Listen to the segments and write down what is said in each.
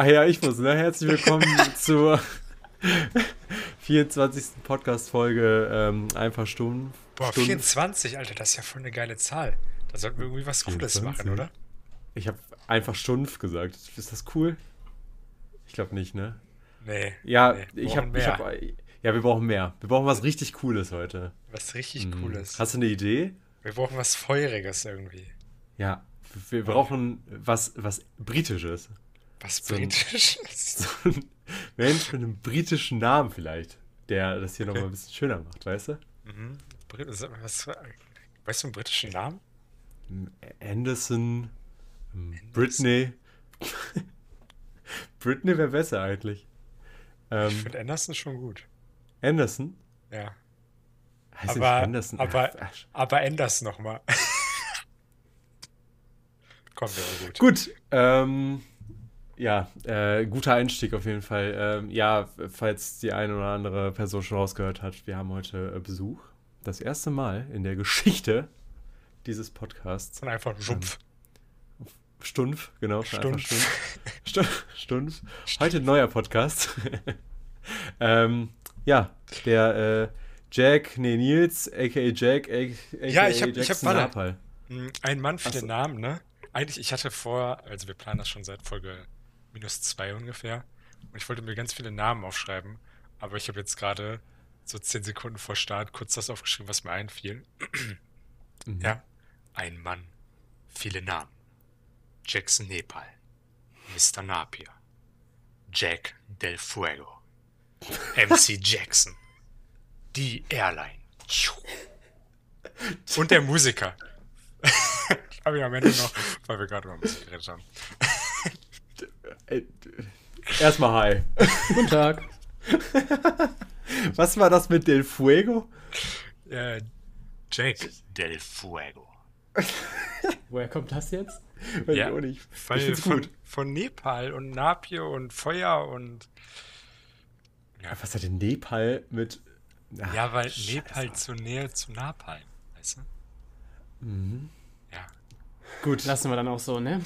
Ach ja, ich muss, ne? Herzlich willkommen zur 24. Podcast-Folge ähm, Einfach Stunden. Boah, 24, Alter, das ist ja voll eine geile Zahl. Da sollten wir irgendwie was Cooles 24? machen, oder? Ich habe einfach Stumpf gesagt. Ist das cool? Ich glaube nicht, ne? Nee. Ja, nee, ich habe. Hab, ja, wir brauchen mehr. Wir brauchen was richtig Cooles heute. Was richtig mhm. Cooles. Hast du eine Idee? Wir brauchen was Feuriges irgendwie. Ja, wir brauchen was, was Britisches. Was so Britisches? so ein Mensch mit einem britischen Namen vielleicht, der das hier okay. nochmal ein bisschen schöner macht, weißt du? Mhm. Was, weißt du einen britischen Namen? Anderson, Anderson. Britney. Britney wäre besser eigentlich. Ähm, ich finde Anderson schon gut. Anderson? Ja. Heißt aber, Anderson? aber, aber Anders nochmal. Kommt aber gut. Gut. Ähm, ja, äh, guter Einstieg auf jeden Fall. Ähm, ja, falls die eine oder andere Person schon rausgehört hat, wir haben heute äh, Besuch. Das erste Mal in der Geschichte dieses Podcasts. Und einfach Stumpf. Ähm, Stumpf, genau. Stumpf. Stumpf. Stumpf. Heute ein neuer Podcast. ähm, ja, der äh, Jack, nee, Nils, aka Jack, aka Ja, ich hab, ich hab. Hm, ein Mann für so. den Namen, ne? Eigentlich, ich hatte vor, also wir planen das schon seit Folge minus zwei ungefähr. Und ich wollte mir ganz viele Namen aufschreiben, aber ich habe jetzt gerade so zehn Sekunden vor Start kurz das aufgeschrieben, was mir einfiel. mhm. Ja. Ein Mann, viele Namen. Jackson Nepal, Mr. Napier, Jack Del Fuego, MC Jackson, die Airline. Und der Musiker. Habe ich am Ende noch, weil wir gerade über Musik geredet haben. Äh, erstmal hi. Guten Tag. Was war das mit Del Fuego? Äh, Jake Del Fuego. Woher kommt das jetzt? Weiß ja, ich nicht. Weil ich von, gut. von Nepal und Napier und Feuer und. Ja. Was hat denn Nepal mit. Ach, ja, weil Scheiße. Nepal zur Nähe zu Napalm, weißt du? Mhm. Ja. Gut. Lassen wir dann auch so, ne?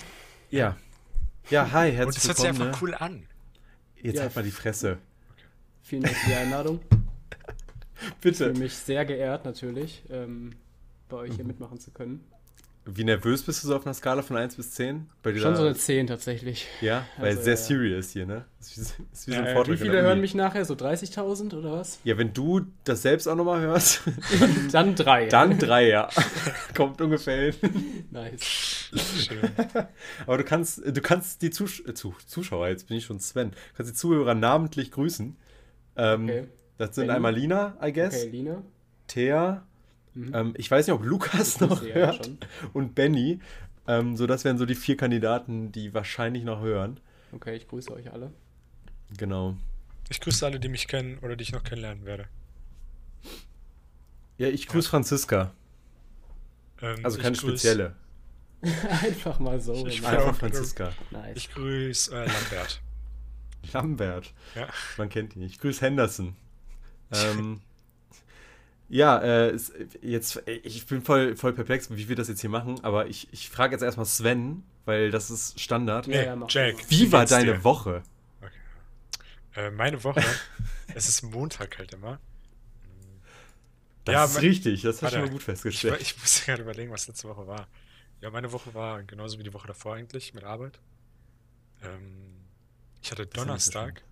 Ja. Ja, hi, herzlich willkommen. Und das hört sich einfach ne? cool an. Jetzt ja. halt mal die Fresse. Okay. Vielen Dank für die Einladung. Bitte. Ich fühle mich sehr geehrt, natürlich, ähm, bei euch hier mhm. mitmachen zu können. Wie nervös bist du so auf einer Skala von 1 bis 10? Schon so eine 10 tatsächlich. Ja, weil also, sehr ja. serious hier, ne? Das ist wie, ist wie, ja, so ein wie viele hören mich nachher? So 30.000 oder was? Ja, wenn du das selbst auch nochmal hörst. dann drei. Dann drei, ja. Kommt ungefähr hin. Nice. Schön. Aber du kannst, du kannst die Zus äh, Zuschauer, jetzt bin ich schon Sven, kannst die Zuhörer namentlich grüßen. Ähm, okay. Das sind einmal Lina, I guess. Okay, Lina. Thea, Mhm. Ähm, ich weiß nicht, ob Lukas noch hört ja und Benny. Ähm, so, das wären so die vier Kandidaten, die wahrscheinlich noch hören. Okay, ich grüße euch alle. Genau. Ich grüße alle, die mich kennen oder die ich noch kennenlernen werde. Ja, ich grüße ja. Franziska. Ähm, also keine spezielle. Einfach mal so. Ich Einfach Franziska. Nice. Ich grüße äh, Lambert. Lambert. Ja. Man kennt ihn. Ich grüße Henderson. ähm, ja, äh, jetzt, ich bin voll, voll perplex, wie wir das jetzt hier machen, aber ich, ich frage jetzt erstmal Sven, weil das ist Standard. Nee, ja, Jack. Wie war deine dir? Woche? Okay. Äh, meine Woche, es ist Montag halt immer. Das ja, ist mein, richtig, das hast du schon mal gut festgestellt. Ich, ich muss gerade überlegen, was letzte Woche war. Ja, meine Woche war genauso wie die Woche davor eigentlich mit Arbeit. Ähm, ich hatte Donnerstag,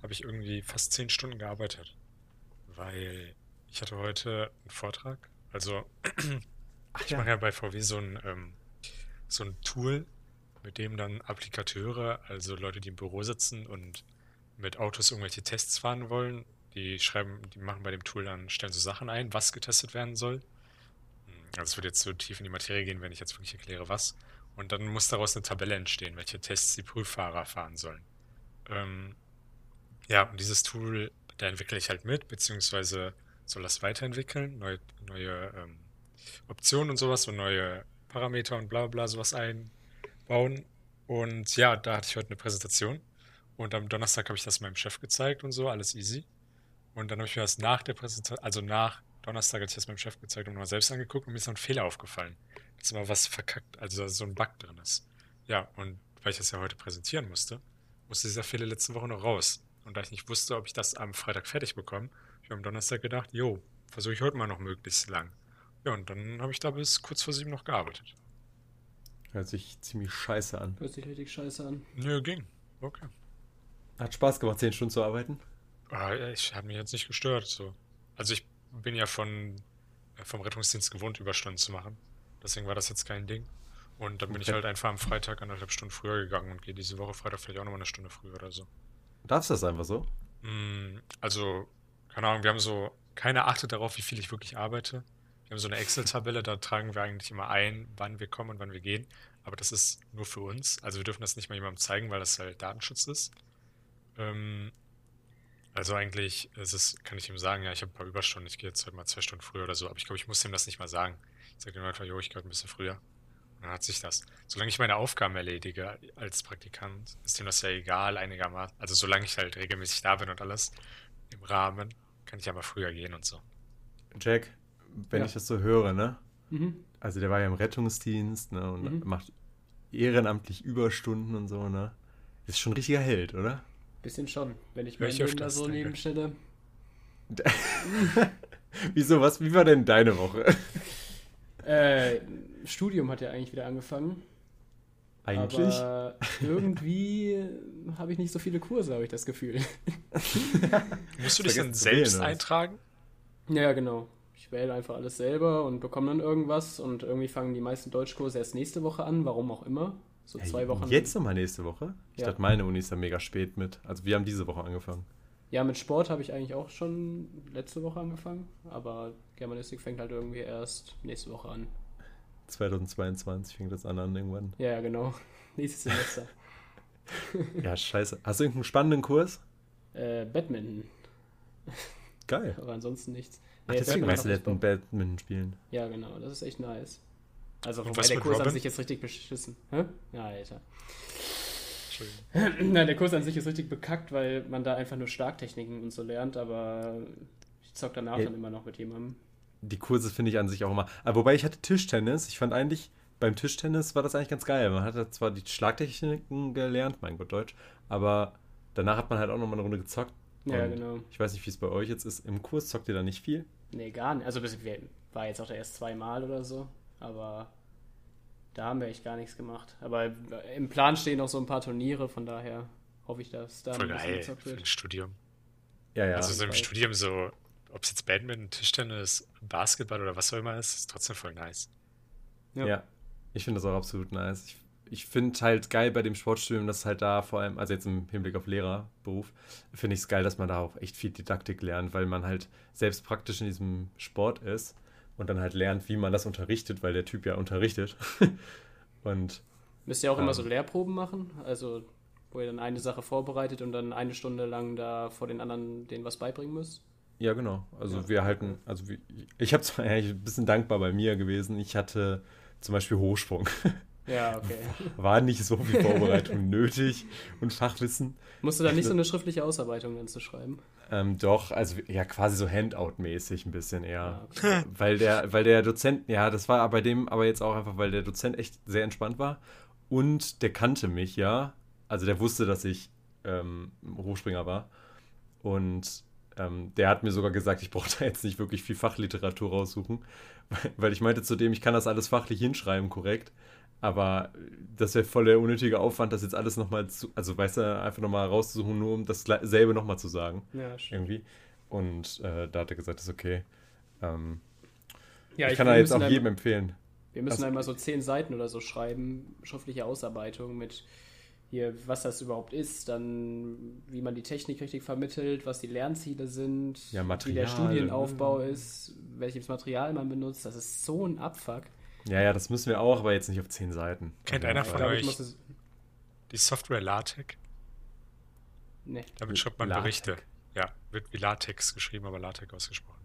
habe ich irgendwie fast zehn Stunden gearbeitet, weil ich hatte heute einen Vortrag. Also, Ach, ich ja. mache ja bei VW so ein, ähm, so ein Tool, mit dem dann Applikateure, also Leute, die im Büro sitzen und mit Autos irgendwelche Tests fahren wollen, die schreiben, die machen bei dem Tool dann, stellen so Sachen ein, was getestet werden soll. Also es wird jetzt so tief in die Materie gehen, wenn ich jetzt wirklich erkläre, was. Und dann muss daraus eine Tabelle entstehen, welche Tests die Prüffahrer fahren sollen. Ähm, ja, und dieses Tool, da entwickle ich halt mit, beziehungsweise soll das weiterentwickeln, neue, neue ähm, Optionen und sowas und neue Parameter und bla bla sowas einbauen. Und ja, da hatte ich heute eine Präsentation. Und am Donnerstag habe ich das meinem Chef gezeigt und so, alles easy. Und dann habe ich mir das nach der Präsentation, also nach Donnerstag, als ich das meinem Chef gezeigt und mal selbst angeguckt und mir ist noch ein Fehler aufgefallen. Dass mal was verkackt, also so ein Bug drin ist. Ja, und weil ich das ja heute präsentieren musste, musste dieser Fehler letzte Woche noch raus. Und da ich nicht wusste, ob ich das am Freitag fertig bekomme, habe ich am Donnerstag gedacht, jo, versuche ich heute mal noch möglichst lang. Ja, und dann habe ich da bis kurz vor sieben noch gearbeitet. Hört sich ziemlich scheiße an. Hört sich richtig scheiße an. Nö, ging. Okay. Hat Spaß gemacht, zehn Stunden zu arbeiten? Ah, Ich habe mich jetzt nicht gestört. So. Also ich bin ja von, äh, vom Rettungsdienst gewohnt, Überstunden zu machen. Deswegen war das jetzt kein Ding. Und dann bin ich Okay. halt einfach am Freitag anderthalb Stunden früher gegangen und gehe diese Woche Freitag vielleicht auch nochmal eine Stunde früher oder so. Darfst du das einfach so? Mm, Also, keine Ahnung, wir haben so, keiner achtet darauf, wie viel ich wirklich arbeite. Wir haben so eine Excel-Tabelle, da tragen wir eigentlich immer ein, wann wir kommen und wann wir gehen. Aber das ist nur für uns. Also wir dürfen das nicht mal jemandem zeigen, weil das halt Datenschutz ist. Ähm, also eigentlich ist es, kann ich ihm sagen, ja, ich habe ein paar Überstunden, ich gehe jetzt heute mal zwei Stunden früher oder so. Aber ich glaube, ich muss ihm das nicht mal sagen. Ich sage ihm einfach, jo, ich gehe heute ein bisschen früher. Und dann hat sich das. Solange ich meine Aufgaben erledige als Praktikant, ist ihm das ja egal einigermaßen. Also solange ich halt regelmäßig da bin und alles im Rahmen, kann ich aber früher gehen und so. Jack, wenn Ja. ich das so höre, ne? Mhm. Also der war ja im Rettungsdienst, ne? Und Mhm. macht ehrenamtlich Überstunden und so, ne? Ist schon ein richtiger Held, oder? Bisschen schon. Wenn ich Hör mein ich Leben da so nebenstelle. Wieso, was, wie war denn deine Woche? Äh, Studium hat ja eigentlich wieder angefangen. Eigentlich? Aber irgendwie habe ich nicht so viele Kurse, habe ich das Gefühl. Musst du dich dann wählen, selbst oder was? eintragen? Ja, genau. Ich wähle einfach alles selber und bekomme dann irgendwas und irgendwie fangen die meisten Deutschkurse erst nächste Woche an, warum auch immer. So zwei Ey, Wochen. Jetzt nochmal nächste Woche? Ich Ja. dachte, meine Uni ist da mega spät mit. Also wir haben diese Woche angefangen. Ja, mit Sport habe ich eigentlich auch schon letzte Woche angefangen, aber Germanistik fängt halt irgendwie erst nächste Woche an. 2022 fängt das an, dann irgendwann. Ja, ja, genau. Nächstes Semester. Ja, scheiße. Hast du irgendeinen spannenden Kurs? äh, Badminton, Geil. aber ansonsten nichts. Ach, Nee, deswegen weißt du, der. Badminton spielen. Ja, genau, das ist echt nice. Also, wobei der Kurs an Robin? sich jetzt richtig beschissen. Hä? Ja, Alter. Entschuldigung. Nein, der Kurs an sich ist richtig bekackt, weil man da einfach nur Starktechniken und so lernt, aber ich zock danach Ja. dann immer noch mit jemandem. Die Kurse finde ich an sich auch immer. Aber wobei ich hatte Tischtennis. Ich fand eigentlich, beim Tischtennis war das eigentlich ganz geil. Man hat da zwar die Schlagtechniken gelernt, mein Gott, Deutsch, aber danach hat man halt auch nochmal eine Runde gezockt. Ja, genau. Ich weiß nicht, wie es bei euch jetzt ist. Im Kurs zockt ihr da nicht viel? Nee, gar nicht. Also, war jetzt auch erst zweimal oder so, aber da haben wir echt gar nichts gemacht. Aber im Plan stehen noch so ein paar Turniere, von daher hoffe ich, dass da Voll ein bisschen geil gezockt für ein wird. Studium. Ja, ja. also so im. Studium so, ob es jetzt Badminton, Tischtennis, Basketball oder was auch immer ist, ist trotzdem voll nice. Ja. Ja, ich finde das auch absolut nice. Ich, ich finde halt geil bei dem Sportstudium, dass halt da vor allem, also jetzt im Hinblick auf Lehrerberuf, finde ich es geil, dass man da auch echt viel Didaktik lernt, weil man halt selbst praktisch in diesem Sport ist und dann halt lernt, wie man das unterrichtet, weil der Typ ja unterrichtet. und Müsst ihr auch immer Ähm. so Lehrproben machen? Also, wo ihr dann eine Sache vorbereitet und dann eine Stunde lang da vor den anderen denen was beibringen müsst? Ja, genau. Also Ja. wir halten, also wie, ich habe zwar eigentlich ein bisschen dankbar bei mir gewesen. Ich hatte zum Beispiel Hochsprung. Ja, okay. War nicht so viel Vorbereitung nötig und Fachwissen. Musst du da nicht so eine schriftliche Ausarbeitung dann zu schreiben? Ähm, doch, also ja, quasi so Handout-mäßig ein bisschen eher. Ah, okay. Weil der, weil der Dozent, ja, das war bei dem aber jetzt auch einfach, weil der Dozent echt sehr entspannt war und der kannte mich, ja. Also der wusste, dass ich ähm, Hochspringer war. Und ähm, der hat mir sogar gesagt, ich brauche da jetzt nicht wirklich viel Fachliteratur raussuchen, weil, ich meinte zu dem, ich kann das alles fachlich hinschreiben, korrekt. Aber das wäre voll der unnötige Aufwand, das jetzt alles nochmal zu, also weißt du, einfach nochmal rauszusuchen, nur um dasselbe nochmal zu sagen Ja, schön. irgendwie. Und äh, da hat er gesagt, das ist okay. Ähm, Ja, ich kann wir da jetzt auch jedem empfehlen. Wir müssen Also- einmal so zehn Seiten oder so schreiben, schriftliche Ausarbeitung mit hier, was das überhaupt ist, dann wie man die Technik richtig vermittelt, was die Lernziele sind, Ja, wie der Studienaufbau ne? ist, welches Material man benutzt. Das ist so ein Abfuck. Ja, ja, das müssen wir auch, aber jetzt nicht auf zehn Seiten. Kennt Also, einer von euch die Software LaTeX? Nee. Damit schreibt man LaTeX. Berichte. Ja, wird wie Latex geschrieben, aber LaTeX ausgesprochen.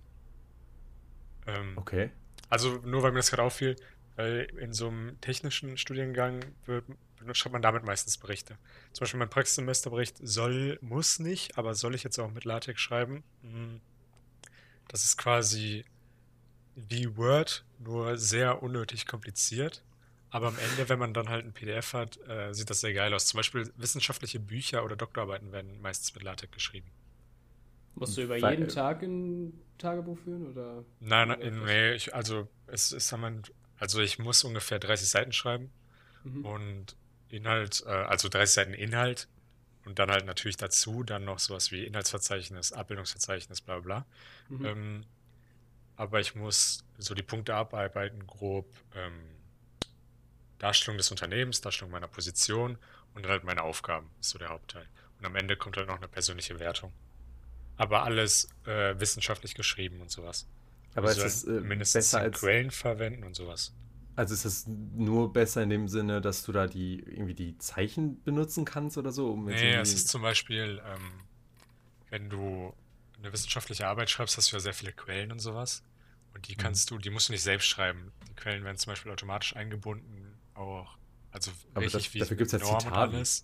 Ähm, Okay. Also nur weil mir das gerade auffiel, weil in so einem technischen Studiengang wird, schreibt man damit meistens Berichte. Zum Beispiel mein Praxissemesterbericht soll, muss nicht, aber soll ich jetzt auch mit LaTeX schreiben? Hm, Das ist quasi wie Word, nur sehr unnötig kompliziert. Aber am Ende, wenn man dann halt ein PDF hat, äh, sieht das sehr geil aus. Zum Beispiel wissenschaftliche Bücher oder Doktorarbeiten werden meistens mit LaTeX geschrieben. Musst du über Weil- jeden Tag ein Tagebuch führen oder? Nein, nein, nee, ich, also es ist haben wir- also ich muss ungefähr 30 Seiten schreiben Mhm. und Inhalt, äh, also 30 Seiten Inhalt und dann halt natürlich dazu dann noch sowas wie Inhaltsverzeichnis, Abbildungsverzeichnis, bla bla. Mhm. Ähm, aber ich muss so die Punkte abarbeiten, grob ähm, Darstellung des Unternehmens, Darstellung meiner Position und dann halt meine Aufgaben, ist so der Hauptteil. Und am Ende kommt halt noch eine persönliche Wertung. Aber alles äh, wissenschaftlich geschrieben und sowas. Aber Also ist es äh, mindestens besser als. Quellen verwenden und sowas. Also ist es nur besser in dem Sinne, dass du da die irgendwie die Zeichen benutzen kannst oder so? Um Nee, es ist zum Beispiel, ähm, wenn du eine wissenschaftliche Arbeit schreibst, hast du ja sehr viele Quellen und sowas. Und die Mhm. kannst du, die musst du nicht selbst schreiben. Die Quellen werden zum Beispiel automatisch eingebunden, auch, also Aber richtig das- wie dafür gibt's ja Norm und Citavi. alles.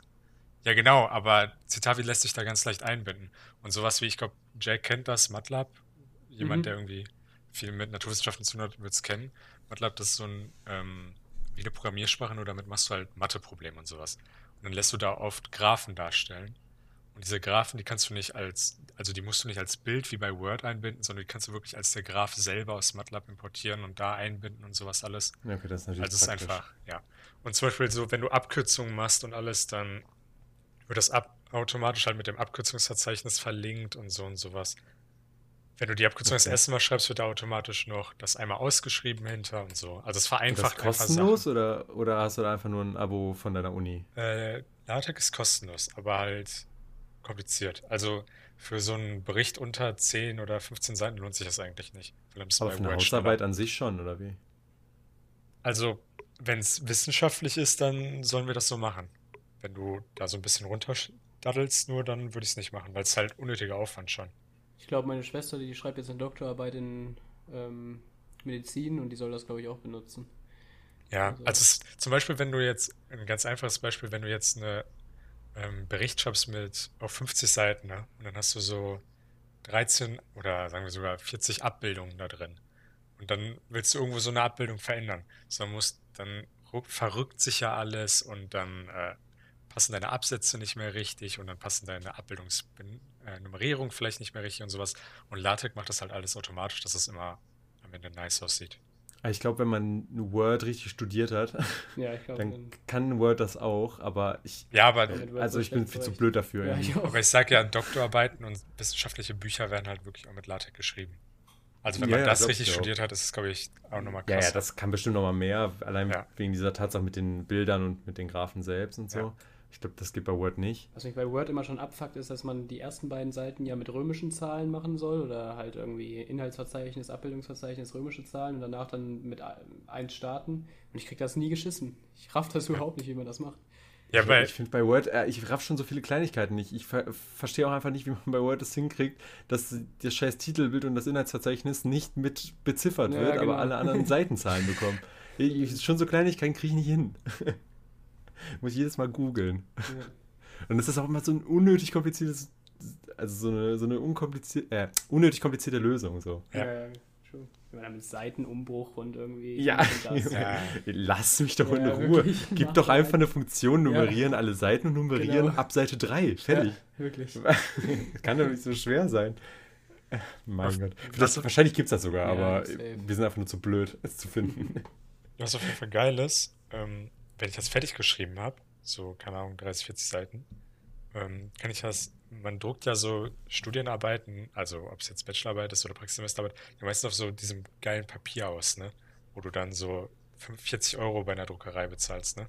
Ja, genau, aber Citavi lässt sich da ganz leicht einbinden. Und sowas wie, ich glaube, Jack kennt das, MATLAB. Jemand, Mhm. der irgendwie viel mit Naturwissenschaften zu tun hat, wird es kennen. MATLAB, das ist so ein, ähm, wie eine Programmiersprache, nur damit machst du halt Matheprobleme und sowas. Und dann lässt du da oft Graphen darstellen. Und diese Graphen, die kannst du nicht als, also die musst du nicht als Bild wie bei Word einbinden, sondern die kannst du wirklich als der Graph selber aus MATLAB importieren und da einbinden und sowas alles. Ja, okay, das ist natürlich Also es ist einfach, ja. Und zum Beispiel so, wenn du Abkürzungen machst und alles, dann wird das ab automatisch halt mit dem Abkürzungsverzeichnis verlinkt und so und sowas. Wenn du die Abkürzung das Okay. erste Mal schreibst, wird da automatisch noch das einmal ausgeschrieben hinter und so. Also es Und das vereinfacht einfach kostenlos oder, oder hast du da einfach nur ein Abo von deiner Uni? Äh, LaTeX ist kostenlos, aber halt kompliziert. Also für so einen Bericht unter 10 oder 15 Seiten lohnt sich das eigentlich nicht. Aber für eine. Hausarbeit an sich schon, oder wie? Also, wenn es wissenschaftlich ist, dann sollen wir das so machen. Wenn du da so ein bisschen runterdaddelst, nur dann würde ich es nicht machen, weil es halt unnötiger Aufwand schon. Ich glaube, meine Schwester, die schreibt jetzt eine Doktorarbeit in ähm, Medizin und die soll das, glaube ich, auch benutzen. Ja, Also- also zum Beispiel, wenn du jetzt, ein ganz einfaches Beispiel, wenn du jetzt eine ähm, Bericht schreibst mit auf 50 Seiten, ne? Und dann hast du so 13 oder sagen wir sogar 40 Abbildungen da drin. Und dann willst du irgendwo so eine Abbildung verändern. So, dann musst, dann verrückt sich ja alles und dann äh, passen deine Absätze nicht mehr richtig und dann passen deine Abbildungsnummerierung vielleicht nicht mehr richtig und sowas. Und LaTeX macht das halt alles automatisch, dass es immer am Ende nice aussieht. Aber Ich glaube, wenn man Word richtig studiert hat, Ja, ich glaube, dann dann. kann Word das auch, aber ich, Ja, aber also so ich bin viel zu blöd dafür. Ja, ich. Aber ich sage ja, Doktorarbeiten und wissenschaftliche Bücher werden halt wirklich auch mit LaTeX geschrieben. Also wenn Ja, man das glaub richtig studiert hat, ist es, glaube ich, auch nochmal Ja, krass. ja, das kann bestimmt noch mal mehr, allein Ja. wegen dieser Tatsache mit den Bildern und mit den Graphen selbst und so. Ich glaube, das geht bei Word nicht. Was mich bei Word immer schon abfuckt, ist, dass man die ersten beiden Seiten ja mit römischen Zahlen machen soll oder halt irgendwie Inhaltsverzeichnis, Abbildungsverzeichnis, römische Zahlen und danach dann mit eins starten. Und ich krieg das nie geschissen. Ich raff das überhaupt nicht, wie man das macht. ja, ich weil, ich finde bei Word, äh, ich raff schon so viele Kleinigkeiten nicht. Ich ver verstehe auch einfach nicht, wie man bei Word das hinkriegt, dass das scheiß Titelbild und das Inhaltsverzeichnis nicht mit beziffert Ja, wird, genau. aber alle anderen Seitenzahlen bekommen. Ich, ich, schon so Kleinigkeiten kriege ich nicht hin. Muss ich jedes Mal googeln. Und das ist auch immer so ein unnötig kompliziertes, also so eine, so eine unkomplizierte, äh, unnötig komplizierte Lösung so. Ja. Ja, ja, true. Wenn man mit Seitenumbruch und irgendwie. Ja, und das. Ja. lass mich doch in Ja, Ruhe. wirklich, Gib doch einfach eine Funktion, nummerieren alle Seiten und nummerieren Genau. ab Seite 3. Fertig. Ja, wirklich. Kann doch nicht so schwer sein. Mein Was- Gott. Das, wahrscheinlich gibt es das sogar, Ja, aber safe. wir sind einfach nur zu blöd, es zu finden. was auf jeden Fall geil ist, ähm, wenn ich das fertig geschrieben habe, so, keine Ahnung, 30, 40 Seiten, ähm, kann ich das, man druckt ja so Studienarbeiten, also ob es jetzt Bachelorarbeit ist oder Praxissemesterarbeit, ja meistens auf so diesem geilen Papier aus, ne? Wo du dann so 45 Euro bei einer Druckerei bezahlst, ne?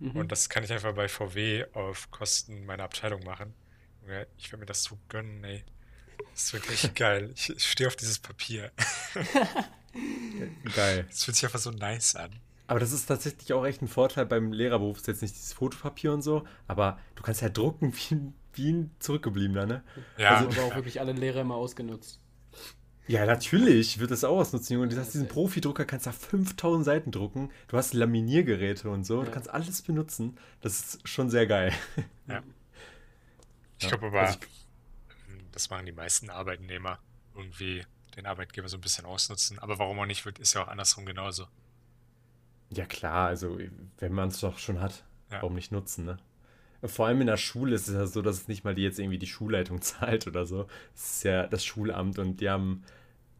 Mhm. Und das kann ich einfach bei VW auf Kosten meiner Abteilung machen. Ja, Ich werde mir das so gönnen, ey. Das ist wirklich geil. Ich, ich stehe auf dieses Papier. Geil. Es fühlt sich einfach so nice an. Aber das ist tatsächlich auch echt ein Vorteil beim Lehrerberuf. Ist jetzt nicht dieses Fotopapier und so, aber du kannst ja drucken wie ein, wie ein Zurückgebliebener, ne? Ja, haben aber auch wirklich alle Lehrer immer ausgenutzt. Ja, natürlich wird das auch ausnutzen, Junge. Du hast diesen. Profidrucker, kannst da 5000 Seiten drucken. Du hast Laminiergeräte und so. Du Ja. kannst alles benutzen. Das ist schon sehr geil. ich Ja, glaube aber, also das machen die meisten Arbeitnehmer. Irgendwie den Arbeitgeber so ein bisschen ausnutzen. Aber warum auch nicht, wird, ist ja auch andersrum genauso. Ja, klar, also wenn man es doch schon hat, Ja. warum nicht nutzen, ne? Vor allem in der Schule ist es ja so, dass es nicht mal die jetzt irgendwie die Schulleitung zahlt oder so. Es ist ja das Schulamt und die haben,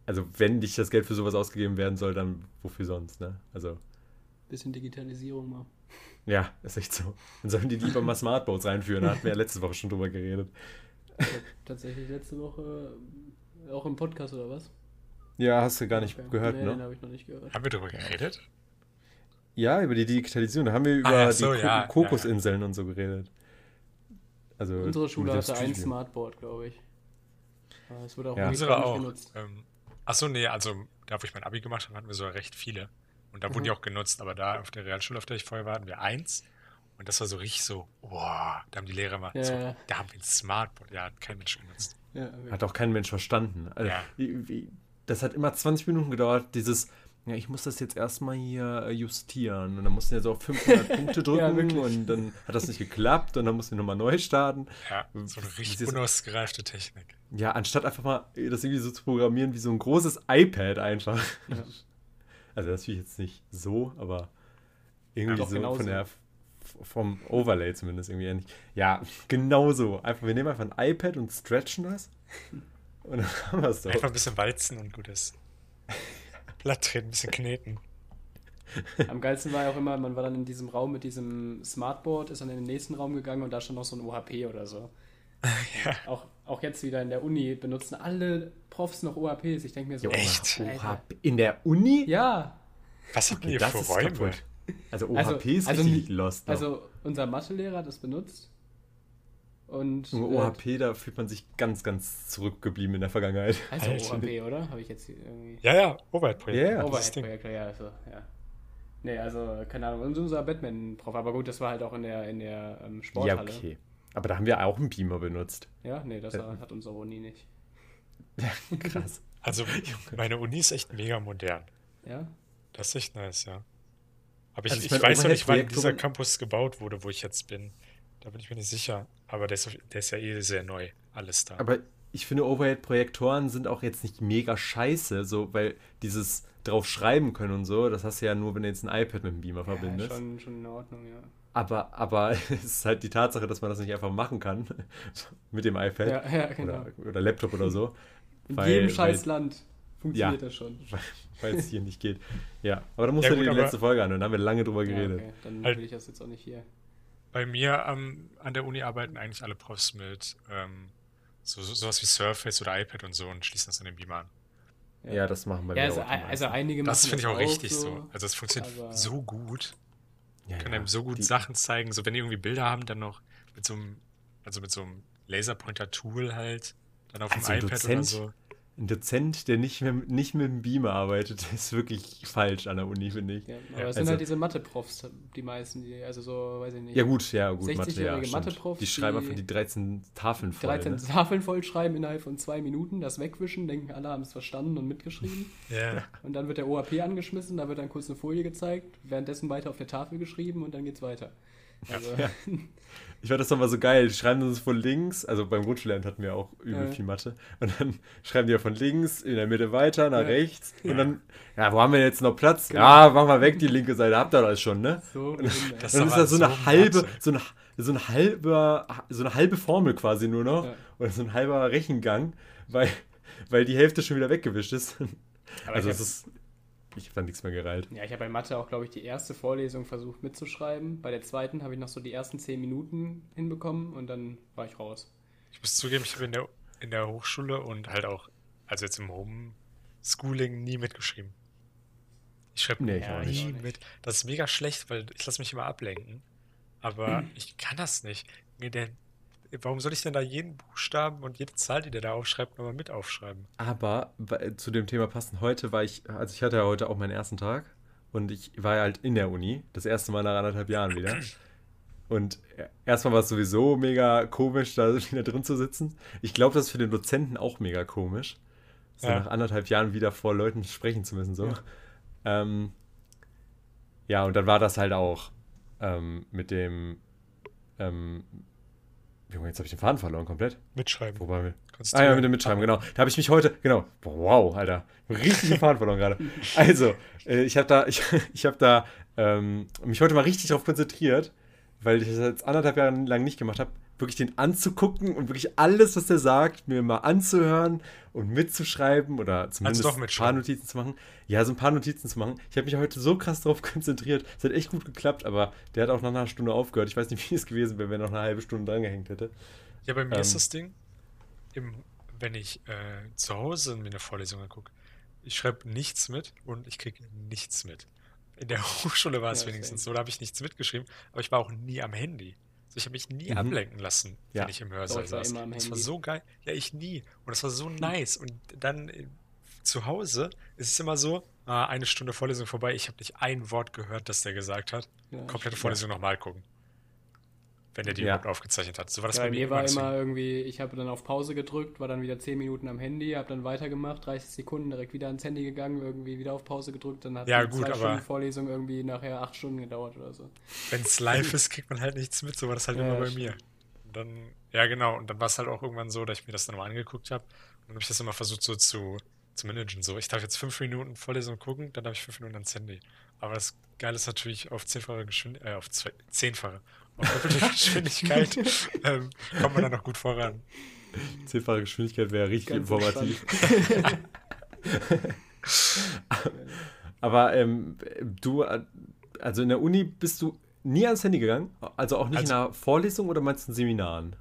also wenn nicht das Geld für sowas ausgegeben werden soll, dann wofür sonst, ne? Also, Bisschen Digitalisierung mal. ja, ist echt so. Dann sollen die lieber mal Smartboards reinführen, da hatten wir ja letzte Woche schon drüber geredet. Tatsächlich letzte Woche äh, auch im Podcast oder was? Ja, hast du gar nicht Okay. gehört, nee, Den ne? habe ich noch nicht gehört. Haben wir darüber geredet? Ja, über die Digitalisierung. Da haben wir über Ah, ja, so, die Ko ja, ja, Kokosinseln und so geredet. Also Unsere Schule hatte ein Streetview. Smartboard, glaube ich. Es wurde auch Ja. Unsere auch. genutzt. Ähm, achso, nee, also da, wo ich mein Abi gemacht habe, hatten wir sogar recht viele. Und da wurden Mhm. die auch genutzt. Aber da auf der Realschule, auf der ich vorher war, hatten wir eins. Und das war so richtig so, boah, da haben die Lehrer mal Ja, so, ja. da haben wir ein Smartboard. Ja, hat kein Mensch genutzt. Ja, okay. Hat auch kein Mensch verstanden. Also, Ja. wie, wie, das hat immer 20 Minuten gedauert, dieses, ja, ich muss das jetzt erstmal hier äh, justieren. Und dann mussten ja so auf 500 Punkte drücken wirklich. und dann hat das nicht geklappt und dann mussten wir nochmal neu starten. Ja, so eine richtig unausgereifte Technik. Ja, anstatt einfach mal das irgendwie so zu programmieren wie so ein großes iPad einfach. Ja. Also das will ich jetzt nicht so, aber irgendwie doch so genauso. von der vom Overlay zumindest irgendwie ähnlich. Ja, genauso. Einfach, wir nehmen einfach ein iPad und stretchen das und dann haben wir es doch. Einfach ein bisschen walzen und gut ist. Blatt treten, ein bisschen kneten. Am geilsten war ja auch immer, man war dann in diesem Raum mit diesem Smartboard, ist dann in den nächsten Raum gegangen und da stand noch so ein OHP oder so. Ja. Auch, auch jetzt wieder in der Uni benutzen alle Profs noch OHPs. Ich denke mir so, Ja, Echt? OHP in der Uni? Ja, Was habt Okay, ihr das für ist Räume? kaputt. Also OHP Also- ist also richtig lost. noch. also unser Mathelehrer hat das benutzt. Und Nur äh, OHP, da fühlt man sich ganz, ganz zurückgeblieben in der Vergangenheit. heißt Alter. OHP, oder? Habe ich jetzt hier irgendwie. Ja, ja, Overhead-Projekt. Ja, ja. Overhead-Projektor, ja, also, ja. Nee, also, keine Ahnung, und unser Batman-Prof. Aber gut, das war halt auch in der, in der ähm, Ja, Sporthalle. okay. Aber da haben wir auch einen Beamer benutzt. Ja, nee, das Äh, hat unsere Uni nicht. Krass. Also, meine Uni ist echt mega modern. Ja? Das ist echt nice, ja. Aber ich, Also ich ich, mein, weiß noch nicht, wann dieser Campus gebaut wurde, wo ich jetzt bin. Da bin ich mir nicht sicher. Aber der ist, der ist ja eh sehr neu. Alles da. Aber ich finde, Overhead-Projektoren sind auch jetzt nicht mega scheiße, so, weil dieses drauf schreiben können und so, das hast du ja nur, wenn du jetzt ein iPad mit dem Beamer ja verbindest. schon, schon in Ordnung, ja. aber, aber es ist halt die Tatsache, dass man das nicht einfach machen kann mit dem iPad Ja, ja, genau. oder, oder Laptop oder so, In weil- jedem scheiß Land funktioniert Ja. das schon. weil es hier nicht geht. Ja, aber da musst Ja, du gut, dir die letzte Folge an, da haben wir lange drüber Ja, geredet. okay. Dann Halt- will ich das jetzt auch nicht hier. Bei mir am- an der Uni arbeiten eigentlich alle Profs mit ähm, so, so, sowas wie Surface oder iPad und so und schließen das an den Beamer an. Ja, das machen wir Ja, also, auch. also einige Das machen finde ich auch richtig so. so. Also, es funktioniert aber- so gut. ja, Kann ja, einem so gut die- Sachen zeigen. So, wenn die irgendwie Bilder haben, dann noch mit so einem, also mit so einem Laserpointer-Tool halt, dann auf dem Also ein iPad oder Dozent, so. Ein Dozent, der nicht, mehr, nicht mit dem Beamer arbeitet, ist wirklich falsch an der Uni, finde ich. Ja, aber Ja, es sind also- halt diese Mathe-Profs, die meisten, die, also so, weiß ich nicht. Ja, gut, ja, gut, Mathe, ja, 60-jährige stimmt. Mathe-Profs, Die schreiben einfach die 13 Tafeln voll. 13 Ne? Tafeln vollschreiben innerhalb von zwei Minuten, das wegwischen, denken alle haben es verstanden und mitgeschrieben. Ja. Und dann wird der OAP angeschmissen, da wird dann kurz eine Folie gezeigt, währenddessen weiter auf der Tafel geschrieben und dann geht's weiter. Also, Ja. Ich fand das doch mal so geil. Die schreiben das von links, also beim Grundschullernen hatten wir auch übel Ja. viel Mathe. Und dann schreiben die ja von links, in der Mitte weiter, nach Ja. rechts. Und dann, ja, wo haben wir jetzt noch Platz? Ja, mach mal weg, die linke Seite, habt ihr das schon, ne? so Das Und ist dann ist das so eine so halbe, so eine, so eine halbe, so eine halbe Formel quasi nur noch. Ja. Oder so ein halber Rechengang, weil, weil die Hälfte schon wieder weggewischt ist. Aber also hab- ist, ich fand nichts mehr gereilt. Ja, ich habe bei Mathe auch, glaube ich, die erste Vorlesung versucht mitzuschreiben. Bei der zweiten habe ich noch so die ersten zehn Minuten hinbekommen und dann war ich raus. Ich muss zugeben, ich habe in der, in der Hochschule und halt auch, also jetzt im Homeschooling, nie mitgeschrieben. Ich schreibe Nee, nie nicht. mit. Das ist mega schlecht, weil ich lasse mich immer ablenken. Aber ich kann das nicht. Der, warum soll ich denn da jeden Buchstaben und jede Zahl, die der da aufschreibt, nochmal mit aufschreiben? Aber zu dem Thema passend, heute war ich, also ich hatte ja heute auch meinen ersten Tag und ich war ja halt in der Uni, das erste Mal nach anderthalb Jahren wieder. Und erstmal war es sowieso mega komisch, da wieder drin zu sitzen. Ich glaube, das ist für den Dozenten auch mega komisch, so Ja. nach anderthalb Jahren wieder vor Leuten sprechen zu müssen. So. Ja. Ja, ähm, ja und dann war das halt auch ähm, mit dem, ähm, Junge, jetzt habe ich den Faden verloren komplett. Mitschreiben. Wobei. Kannst Ah ja, mit dem Mitschreiben, genau. Da habe ich mich heute, genau. Wow, Alter. Richtig den Faden verloren gerade. Also, äh, ich habe da, ich, ich habe da ähm, mich heute mal richtig darauf konzentriert, weil ich das jetzt anderthalb Jahre lang nicht gemacht habe, wirklich den anzugucken und wirklich alles, was der sagt, mir mal anzuhören und mitzuschreiben oder zumindest doch ein paar. Notizen zu machen. Ja, so ein paar Notizen zu machen. Ich habe mich heute so krass darauf konzentriert. Es hat echt gut geklappt, aber der hat auch nach einer Stunde aufgehört. Ich weiß nicht, wie es gewesen wäre, wenn er noch eine halbe Stunde dran gehängt hätte. Ja, bei mir ist Ähm. das Ding, im, wenn ich äh, zu Hause mir eine Vorlesung angucke, ich schreibe nichts mit und ich kriege nichts mit. In der Hochschule war es Ja, wenigstens so, da habe ich nichts mitgeschrieben, aber ich war auch nie am Handy. Also ich habe mich nie Mhm. ablenken lassen, Ja. wenn ich im Hörsaal war saß. immer am Das war Handy. so geil. Ja, ich nie. Und das war so nice. Und dann äh, zu Hause ist es immer so, ah, eine Stunde Vorlesung vorbei, ich habe nicht ein Wort gehört, das der gesagt hat. Ja, Komplette Ja. Vorlesung nochmal gucken. Wenn der die Ja. überhaupt aufgezeichnet hat. So war das Ja, bei mir war deswegen- immer irgendwie, ich habe dann auf Pause gedrückt, war dann wieder 10 Minuten am Handy, habe dann weitergemacht, 30 Sekunden direkt wieder ans Handy gegangen, irgendwie wieder auf Pause gedrückt, dann hat Ja, die gut, zwei aber- Stunden Vorlesung irgendwie nachher 8 Stunden gedauert oder so. Wenn es live ist, kriegt man halt nichts mit, so war das halt Ja, immer bei stimmt. mir. Und dann, ja genau, und dann war es halt auch irgendwann so, dass ich mir das dann mal angeguckt habe. Und dann habe ich das immer versucht so zu, zu managen. So, ich darf jetzt fünf Minuten Vorlesung gucken, dann habe ich fünf Minuten ans Handy. Aber das Geile ist natürlich, auf zehnfache Geschwindigkeit, äh, auf zwei, zehnfache, auf doppelte Geschwindigkeit ähm, kommt man dann noch gut voran. Zehnfache Geschwindigkeit wäre richtig Ganz informativ. Aber ähm, du, also in der Uni bist du nie ans Handy gegangen? Also auch nicht Also- in einer Vorlesung oder meinst du in Seminaren?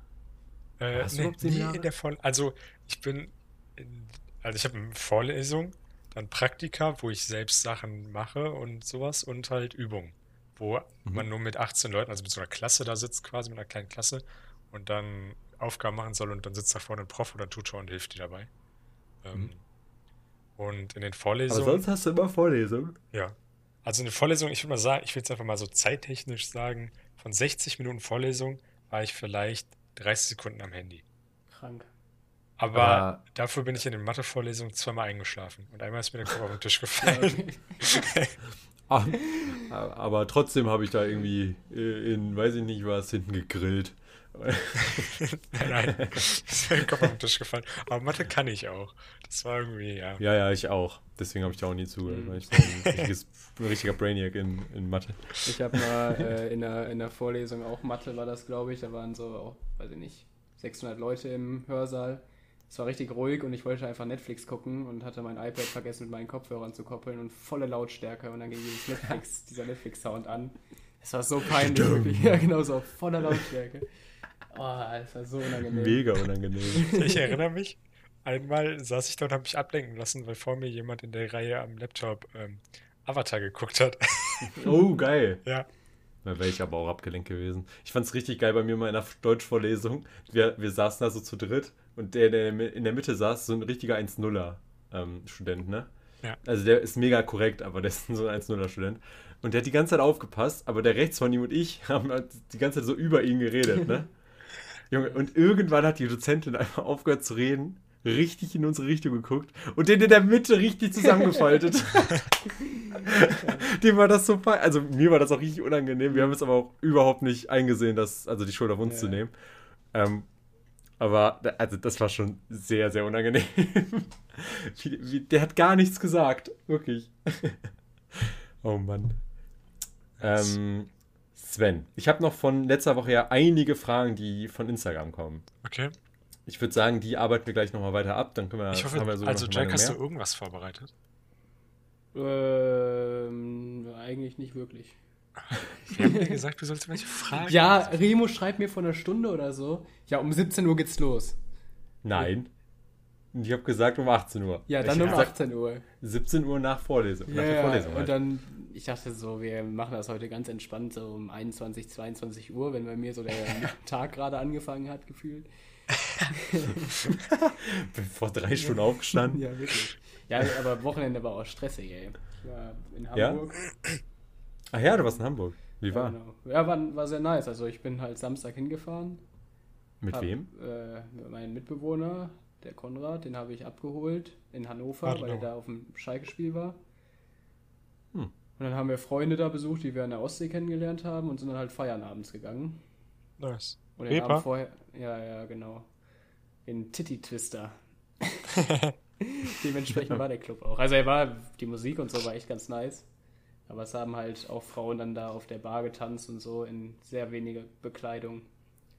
Äh, Hast du nee, überhaupt nie Seminare? in der Voll also ich bin, in, also ich habe eine Vorlesung, dann Praktika, wo ich selbst Sachen mache und sowas und halt Übungen, wo Mhm. man nur mit 18 Leuten, also mit so einer Klasse da sitzt quasi, mit einer kleinen Klasse und dann Aufgaben machen soll und dann sitzt da vorne ein Prof oder ein Tutor und hilft dir dabei. Ähm, Mhm. Und in den Aber Vorlesungen, sonst hast du immer Vorlesungen. ja. Also eine Vorlesung, ich würde mal sagen, ich würde es einfach mal so zeittechnisch sagen, von 60 Minuten Vorlesung war ich vielleicht 30 Sekunden am Handy. Krank. Aber Aber- dafür bin ich in den Mathe-Vorlesungen zweimal eingeschlafen und einmal ist mir der Kopf auf den Tisch gefallen. Aber trotzdem habe ich da irgendwie äh, in, weiß ich nicht was, hinten gegrillt. Nein, nein, ist mir der Kopf auf den Tisch gefallen. Aber Mathe kann ich auch. Das war irgendwie, ja. Ja, ja, ich auch. Deswegen habe ich da auch nie zugehört, Mhm. weil ich bin ein, richtiges, ein richtiger Brainiac in, in Mathe. Ich habe mal äh, in, der, in der Vorlesung, auch Mathe war das, glaube ich, da waren so, auch, weiß ich nicht, 600 Leute im Hörsaal. Es war richtig ruhig und ich wollte einfach Netflix gucken und hatte mein iPad vergessen mit meinen Kopfhörern zu koppeln und volle Lautstärke und dann ging dieses Netflix, dieser Netflix-Sound an. Es war so peinlich, wirklich. Ja, genau so, voller Lautstärke. Oh, es war so unangenehm. Mega unangenehm. Ich erinnere mich, einmal saß ich da und habe mich ablenken lassen, weil vor mir jemand in der Reihe am Laptop ähm, Avatar geguckt hat. Oh, geil. ja. Da wäre ich aber auch abgelenkt gewesen. Ich fand es richtig geil bei mir mal in der Deutschvorlesung. Wir, wir saßen da so zu dritt und der, der in der Mitte saß, so ein richtiger 1-0er-Student, ne? Ja. Also der ist mega korrekt, aber der ist so ein 1-0er-Student. Und der hat die ganze Zeit aufgepasst, aber der rechts von ihm und ich haben halt die ganze Zeit so über ihn geredet, ne? Junge, und irgendwann hat die Dozentin einfach aufgehört zu reden, richtig in unsere Richtung geguckt und den in der Mitte richtig zusammengefaltet. Dem war das so fein. Also mir war das auch richtig unangenehm. Wir haben es aber auch überhaupt nicht eingesehen, dass, also die Schuld auf uns Ja. zu nehmen. Ähm, aber also das war schon sehr, sehr unangenehm. wie, wie, der hat gar nichts gesagt. Wirklich. oh Mann. Ähm, Sven, ich habe noch von letzter Woche ja einige Fragen, die von Instagram kommen. Okay. Ich würde sagen, die arbeiten wir gleich nochmal weiter ab. Dann können wir, Ich hoffe, haben wir also Jack, hast du irgendwas vorbereitet? Ähm, eigentlich nicht wirklich. Wir haben dir gesagt, du sollst welche Fragen. Ja, Remo schreibt mir vor einer Stunde oder so. Ja, um 17 Uhr geht's los. Nein. Ich habe gesagt um 18 Uhr. Ja, ich dann hab um gesagt, 18 Uhr. 17 Uhr nach Vorlesung. nach Ja, der ja, Vorlesung. und halt. dann, ich dachte so, wir machen das heute ganz entspannt, so um 21, 22 Uhr, wenn bei mir so der Tag gerade angefangen hat, gefühlt. Bin vor drei Stunden aufgestanden. Ja, wirklich. Ja, aber Wochenende war auch stressig, ey. Ich war in Ja? Ach ja, du warst in Hamburg. Wie Ja, war? genau. ja war, war sehr nice. Also ich bin halt Samstag hingefahren. Mit hab, wem? Äh, mit meinem Mitbewohner, der Konrad, den habe ich abgeholt in Hannover, Warte weil er da auf dem Schalke-Spiel war. Hm. Und dann haben wir Freunde da besucht, die wir an der Ostsee kennengelernt haben und sind dann halt feiern abends gegangen. Nice. Und den Abend vorher, ja, ja, genau. In Titty Twister. Dementsprechend war der Club auch. Also er war, die Musik und so war echt ganz nice. Aber es haben halt auch Frauen dann da auf der Bar getanzt und so in sehr weniger Bekleidung.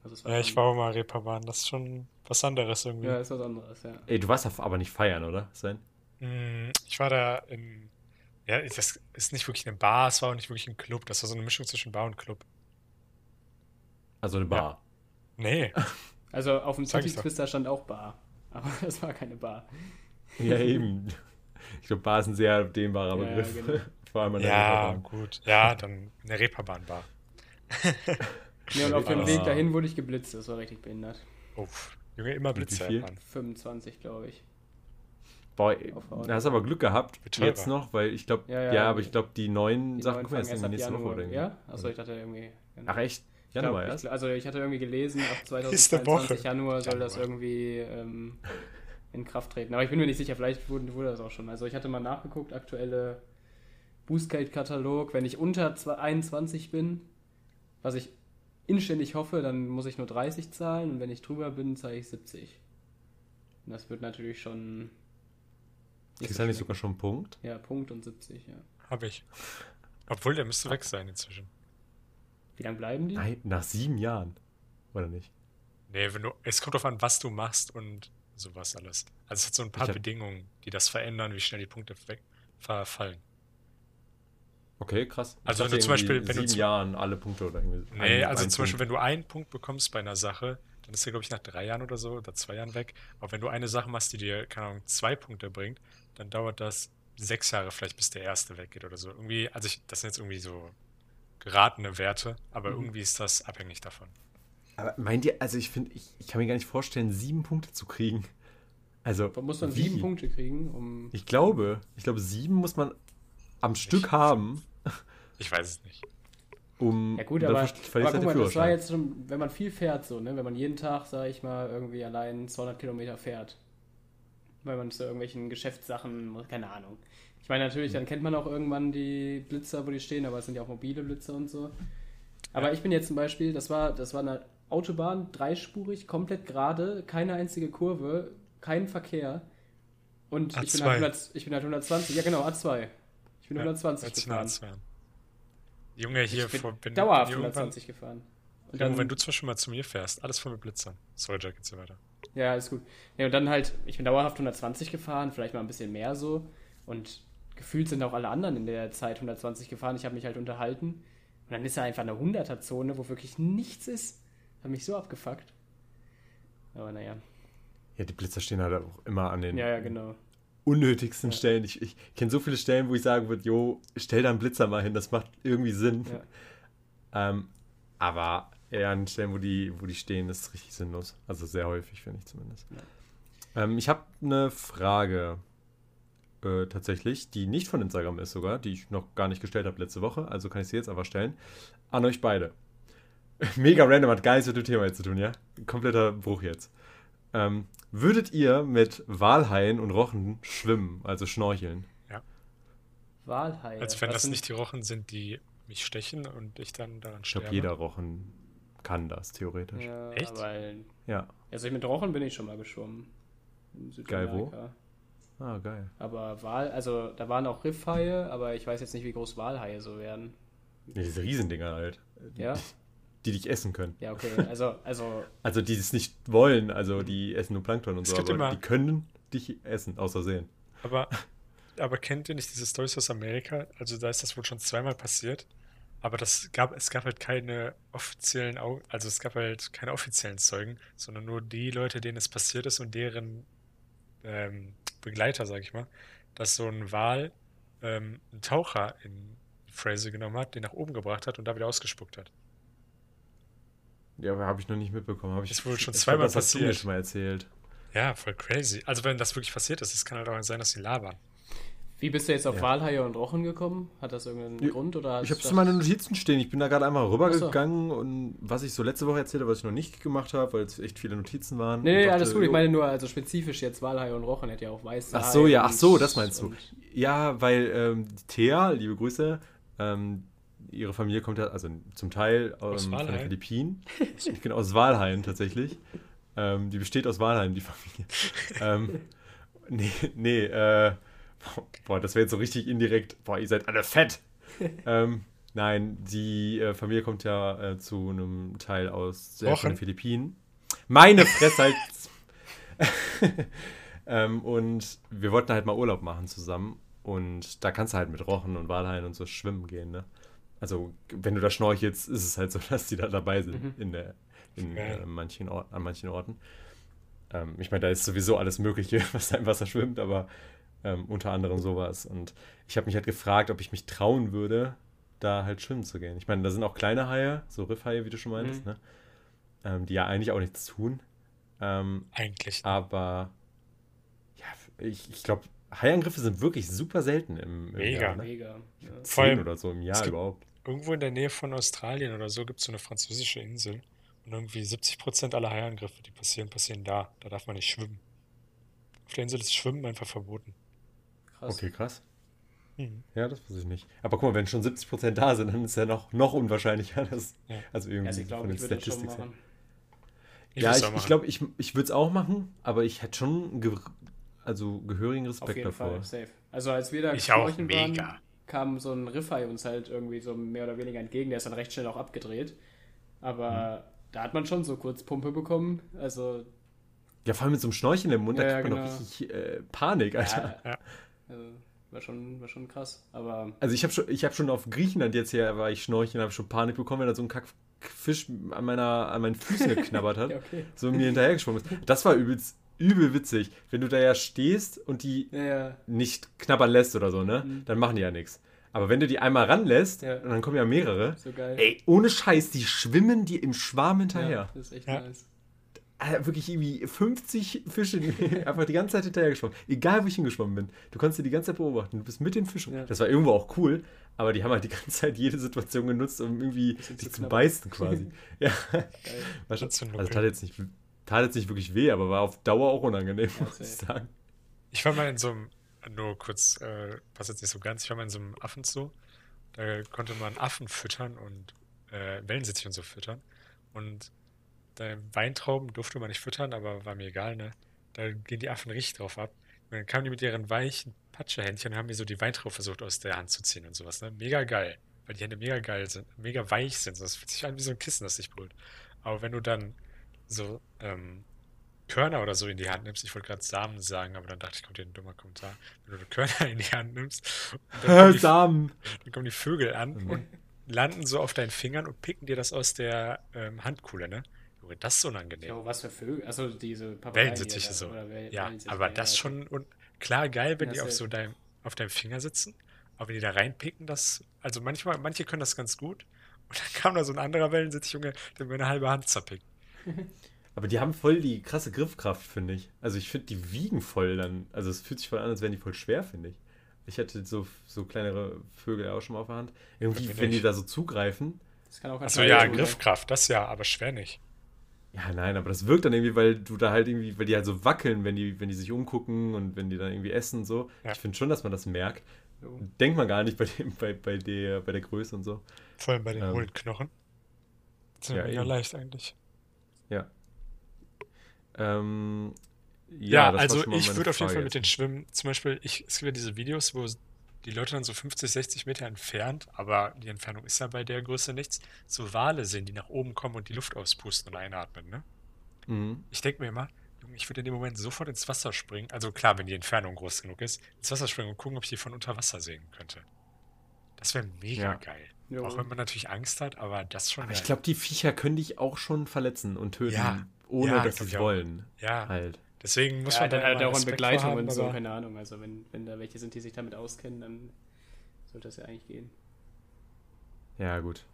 Also ja, ich war auch mal Reeperbahn, das ist schon was anderes irgendwie. Ja, ist was anderes, ja. Ey, du warst aber nicht feiern, oder, Sven? Mm, ich war da in, ja, das ist nicht wirklich eine Bar, es war auch nicht wirklich ein Club, das war so eine Mischung zwischen Bar und Club. Also eine Bar? Ja. Nee. Also auf dem Twister stand auch Bar, aber das war keine Bar. Ja, eben. Ich glaube, Bar ist ein sehr dehnbarer Begriff. Ja, genau. Vor allem an der ja, Reeperbahn. gut. Ja, dann eine Reeperbahn-Bar. ja, und auf dem Weg dahin wurde ich geblitzt. Das war richtig behindert. Uff. Junge, immer Blitze. 25, glaube ich. Boah, da hast du aber Glück gehabt. Jetzt noch, weil ich glaube, ja, ja, ja, aber ich glaube, die neuen die Sachen kommen erst in der nächsten Woche oder Ja? Achso, ich dachte irgendwie. Ach, echt? Januar erst? also, ich hatte irgendwie gelesen, ab 2022 Januar soll Januar. das irgendwie ähm, in Kraft treten. Aber ich bin mir nicht sicher, vielleicht wurde, wurde das auch schon. Also, ich hatte mal nachgeguckt, aktuelle Boostgate-Katalog. Wenn ich unter 21 bin, was ich inständig hoffe, dann muss ich nur 30 zahlen und wenn ich drüber bin, zahle ich 70. Und das wird natürlich schon. Kriegst du nicht sogar schon Punkt? Ja, Punkt und 70, ja. Hab ich. Obwohl, der müsste weg sein inzwischen. Wie lange bleiben die? Nein, nach sieben Jahren. Oder nicht? Nee, wenn du, es kommt darauf an, was du machst und sowas alles. Also es hat so ein paar hab... Bedingungen, die das verändern, wie schnell die Punkte weg, verfallen. Okay, krass. Also wenn du zum Beispiel, wenn sieben du Jahren alle Punkte oder irgendwie. Nee, also zum Beispiel, wenn du einen Punkt bekommst bei einer Sache, dann ist der, glaube ich, nach drei Jahren oder so oder zwei Jahren weg. Aber wenn du eine Sache machst, die dir, keine Ahnung, zwei Punkte bringt, dann dauert das sechs Jahre vielleicht, bis der erste weggeht oder so. Irgendwie, also ich, das sind jetzt irgendwie so geratene Werte, aber mhm. irgendwie ist das abhängig davon. Aber meint ihr, also ich finde, ich, ich kann mir gar nicht vorstellen, sieben Punkte zu kriegen. Also. Man muss man wie? sieben Punkte kriegen, um. Ich glaube, ich glaube, sieben muss man am ich, Stück haben. Ich weiß es nicht. Um, ja gut, aber, aber guck mal, das war jetzt schon, wenn man viel fährt so, ne? wenn man jeden Tag, sage ich mal, irgendwie allein 200 Kilometer fährt, weil man zu irgendwelchen Geschäftssachen, keine Ahnung. Ich meine natürlich, dann kennt man auch irgendwann die Blitzer, wo die stehen, aber es sind ja auch mobile Blitzer und so. Aber ja. ich bin jetzt zum Beispiel, das war, das war eine Autobahn, dreispurig, komplett gerade, keine einzige Kurve, kein Verkehr. Und ich bin, halt 100, ich bin halt 120, ja genau, A2. Ich bin ja, 120 gefahren. Junge, hier ich vor, bin dauerhaft 120 gefahren. Und dann, wenn du zum Beispiel mal zu mir fährst, alles voll mit Blitzern. Sorry, Jack, und so weiter. Ja, ist gut. Ja, und dann halt, ich bin dauerhaft 120 gefahren, vielleicht mal ein bisschen mehr so. Und gefühlt sind auch alle anderen in der Zeit 120 gefahren. Ich habe mich halt unterhalten. Und dann ist da einfach eine 100er-Zone, wo wirklich nichts ist. Hat mich so abgefuckt. Aber naja. Ja, die Blitzer stehen halt auch immer an den ja, ja, genau unnötigsten ja. Stellen. Ich, ich kenne so viele Stellen, wo ich sagen würde, jo, stell da einen Blitzer mal hin, das macht irgendwie Sinn. Ja. Ähm, aber eher an Stellen, wo die, wo die stehen, ist richtig sinnlos. Also sehr häufig, finde ich zumindest. Ja. Ähm, ich habe eine Frage äh, tatsächlich, die nicht von Instagram ist sogar, die ich noch gar nicht gestellt habe letzte Woche, also kann ich sie jetzt aber stellen. An euch beide. Mega random, hat gar nichts mit dem Thema jetzt zu tun, ja? Kompletter Bruch jetzt. Ähm, würdet ihr mit Walhaien und Rochen schwimmen, also schnorcheln? Ja. Walhaie. Also wenn das nicht die Rochen sind, die mich stechen und ich dann daran sterbe. Ich glaube, jeder Rochen kann das, theoretisch. Ja, Echt? Weil, ja. Also mit Rochen bin ich schon mal geschwommen. Geil, wo? Ah, geil. Aber Wal, also da waren auch Riffhaie, aber ich weiß jetzt nicht, wie groß Walhaie so werden. Diese Riesendinger halt. Ja die dich essen können. Ja, okay. Also, also. also die es nicht wollen, also die essen nur Plankton und so, aber immer, die können dich essen, außer sehen. Aber, aber kennt ihr nicht diese Stories aus Amerika? Also da ist das wohl schon zweimal passiert. Aber das gab, es gab halt keine offiziellen, also es gab halt keine offiziellen Zeugen, sondern nur die Leute, denen es passiert ist und deren ähm, Begleiter, sag ich mal, dass so ein Wal ähm, einen Taucher in Phrase genommen hat, den nach oben gebracht hat und da wieder ausgespuckt hat. Ja, aber habe ich noch nicht mitbekommen. Hab ich, das wurde schon zweimal glaub, passiert. Das hast du mir schon mal erzählt. Ja, voll crazy. Also wenn das wirklich passiert ist, es kann halt auch sein, dass sie labern. Wie bist du jetzt auf ja. Walhaie und Rochen gekommen? Hat das irgendeinen ja, Grund? Oder ich habe es in meinen Notizen stehen. Ich bin da gerade einmal rübergegangen so. und was ich so letzte Woche erzählt habe, was ich noch nicht gemacht habe, weil es echt viele Notizen waren. Nee, nee, dachte, alles gut. Ich meine nur, also spezifisch jetzt Walhaie und Rochen hätte ja auch weiße Ach so, ja, ach so, das meinst du. Ja, weil ähm, Thea, liebe Grüße, ähm, ihre Familie kommt ja, also zum Teil Aus ähm, von den? Philippinen. genau, aus Walhain tatsächlich. Ähm, die besteht aus Walhain, die Familie. ähm, nee, nee, äh, boah, das wäre jetzt so richtig indirekt. Boah, ihr seid alle fett. ähm, nein, die äh, Familie kommt ja äh, zu einem Teil aus äh, von den Philippinen. Meine Fresse halt. ähm, und wir wollten halt mal Urlaub machen zusammen. Und da kannst du halt mit Rochen und Walhain und so schwimmen gehen, ne? Also, wenn du da schnorchelst, ist es halt so, dass die da dabei sind Mhm. in der, in äh, manchen Or an manchen Orten. Ähm, ich meine, da ist sowieso alles Mögliche, was da im Wasser schwimmt, aber ähm, unter anderem sowas. Und ich habe mich halt gefragt, ob ich mich trauen würde, da halt schwimmen zu gehen. Ich meine, da sind auch kleine Haie, so Riffhaie, wie du schon meintest, Mhm. ne? Ähm, die ja eigentlich auch nichts tun. Ähm, Eigentlich. aber ja, ich, ich glaube, Haiangriffe sind wirklich super selten im, im Mega. Jahr. Ne? Mega. Ja. Zehn allem, oder so im Jahr überhaupt. Irgendwo in der Nähe von Australien oder so gibt es so eine französische Insel. Und irgendwie 70% aller Haiangriffe, die passieren, passieren da. Da darf man nicht schwimmen. Auf der Insel ist Schwimmen einfach verboten. Krass. Okay, krass. Mhm. Ja, das wusste ich nicht. Aber guck mal, wenn schon 70% da sind, dann ist ja noch, noch unwahrscheinlicher, dass, Ja. also irgendwie Also ich glaube, von den Statistics her. Ich Ja, ich, auch ich glaube, ich, ich würde es auch machen, aber ich hätte schon ge also gehörigen Auf Respekt jeden davor. Fall, safe. Also als wir da Ich auch, mega. waren, kam so ein Riffei uns halt irgendwie so mehr oder weniger entgegen. Der ist dann recht schnell auch abgedreht. Aber Mhm. da hat man schon so kurz Pumpe bekommen. Also, Ja, vor allem mit so einem Schnorcheln im Mund, da Ja, kriegt man genau. doch richtig äh, Panik, Alter. ja, Ja. also war, schon, war schon krass. Aber Also ich habe schon, ich hab schon auf Griechenland jetzt hier, war ich schnorcheln, habe schon Panik bekommen, wenn da so ein Kackfisch an, meiner, an meinen Füßen geknabbert hat. ja, okay. so mir hinterhergeschwommen ist. Das war übelst, übel witzig. Wenn du da ja stehst und die Ja, ja. nicht knabbern lässt oder so, ne? Mhm. Dann machen die ja nichts. Aber wenn du die einmal ranlässt, Ja. und dann kommen ja mehrere, So geil. ey, ohne Scheiß, die schwimmen dir im Schwarm hinterher. Ja, das ist echt Ja. nice. Alter, wirklich irgendwie 50 Fische einfach die ganze Zeit hinterher geschwommen. Egal, wo ich hingeschwommen bin. Du konntest sie die ganze Zeit beobachten. Du bist mit den Fischen. Ja. Das war irgendwo auch cool, aber die haben halt die ganze Zeit jede Situation genutzt, um irgendwie dich zu zu beißen quasi. ja. Geil. War schon, Zu also nuckeln. tat jetzt, nicht, tat jetzt nicht wirklich weh, aber war auf Dauer auch unangenehm, Ja, muss ich sagen. Ich war mal in so einem, nur kurz, äh, passt jetzt nicht so ganz, ich war mal in so einem Affenzoo. Da konnte man Affen füttern und äh, Wellensittich und so füttern. Und da Weintrauben durfte man nicht füttern, aber war mir egal, ne? Da gehen die Affen richtig drauf ab. Und dann kamen die mit ihren weichen Patschehändchen und haben mir so die Weintraube versucht aus der Hand zu ziehen und sowas, ne? Mega geil. Weil die Hände mega geil sind, mega weich sind. Das fühlt sich an wie so ein Kissen, das dich berührt. Aber wenn du dann so ähm, Körner oder so in die Hand nimmst, ich wollte gerade Samen sagen, aber dann dachte ich, kommt hier ein dummer Kommentar. Wenn du Körner in die Hand nimmst, dann, kommen die, Samen. dann kommen die Vögel an Mhm. und landen so auf deinen Fingern und picken dir das aus der ähm, Handkuhle, ne? Junge, das ist unangenehm. Jo, was für Vögel? Also diese Papageien. Wellensittiche hier, so. oder Wel- Ja, aber ja, das schon und klar geil, wenn Ja, die auf so deinem, auf deinem Finger sitzen, aber wenn die da reinpicken, das, also manchmal, manche können das ganz gut. Und dann kam da so ein anderer Wellensittich, Junge, der mir eine halbe Hand zerpickt. Aber die haben voll die krasse Griffkraft, finde ich. Also ich finde, die wiegen voll dann. Also es fühlt sich voll an, als wären die voll schwer, finde ich. Ich hatte so, so kleinere Vögel auch schon mal auf der Hand. Irgendwie, wenn die nicht. da so zugreifen. Das kann auch Achso, anscheinend ja, tun? Griffkraft, das ja, aber schwer nicht. Ja, nein, aber das wirkt dann irgendwie, weil du da halt irgendwie, weil die halt so wackeln, wenn die, wenn die sich umgucken und wenn die dann irgendwie essen und so. Ja. Ich finde schon, dass man das merkt. Denkt man gar nicht bei dem, bei, bei der, bei der Größe und so. Vor allem bei den Ähm. Hohlknochen. Das ist ja Ja, leicht eigentlich. Ja. Ähm, Ja, war also ich würde auf jeden Fall mit den Schwimmen, zum Beispiel, ich, es gibt ja diese Videos, wo die Leute dann so 50, 60 Meter entfernt, aber die Entfernung ist ja bei der Größe nichts, so Wale sehen, die nach oben kommen und die Luft auspusten und einatmen, ne? Mhm. Ich denke mir immer, ich würde in dem Moment sofort ins Wasser springen, also klar, wenn die Entfernung groß genug ist, ins Wasser springen und gucken, ob ich die von unter Wasser sehen könnte. Das wäre mega Ja. geil. Jo. Auch wenn man natürlich Angst hat, aber das schon Aber ich glaube, die Viecher können dich auch schon verletzen und töten, Ja. ohne Ja, dass sie es wollen. Ja, Halt. deswegen muss Ja, man dann da halt auch in Begleitung haben, und so, keine Ahnung. Also wenn, wenn da welche sind, die sich damit auskennen, dann sollte das ja eigentlich gehen. Ja, gut.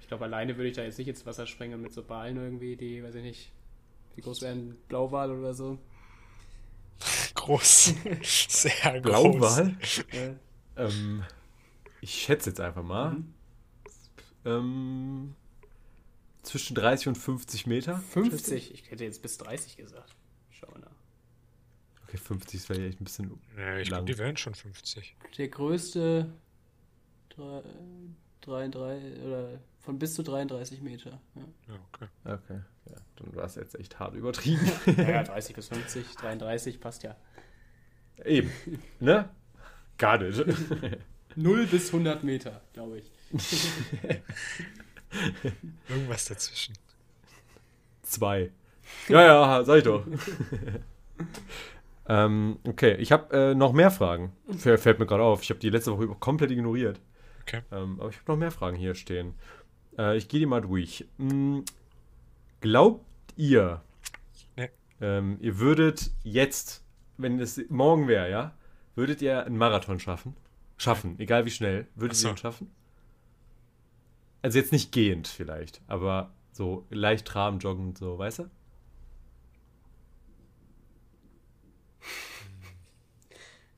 Ich glaube, alleine würde ich da jetzt nicht ins Wasser springen mit so Ballen irgendwie, die, weiß ich nicht, wie groß wären Blauwal oder so. Groß. Sehr groß. Blauwal? Ja. ähm, ich schätze jetzt einfach mal. Mhm. Ähm, zwischen 30 und 50 Meter. schätze ich. 50? Ich hätte jetzt bis 30 gesagt. Schau mal nach. Okay, 50 wäre echt ein bisschen Nee, ich lang. glaube, die wären schon 50. Der größte, drei- 33 oder von bis zu 33 Meter. Ja, Ja, okay. Okay, ja, dann war es jetzt echt hart übertrieben. ja 30 bis 50, 33 passt ja. Eben, ne? Gar nicht. 0 bis 100 Meter, glaube ich. Irgendwas dazwischen. Zwei. Ja, ja, sag ich doch. ähm, okay, ich habe äh, noch mehr Fragen. F fällt mir gerade auf. Ich habe die letzte Woche komplett ignoriert. Okay. Ähm, aber ich habe noch mehr Fragen hier stehen. Äh, ich gehe die mal durch. Hm, glaubt ihr, Nee. ähm, ihr würdet jetzt, wenn es morgen wäre, ja, würdet ihr einen Marathon schaffen? Schaffen, egal wie schnell. Würdet so. ihr ihn schaffen? Also jetzt nicht gehend vielleicht, aber so leicht traben, joggen, so, weißt du?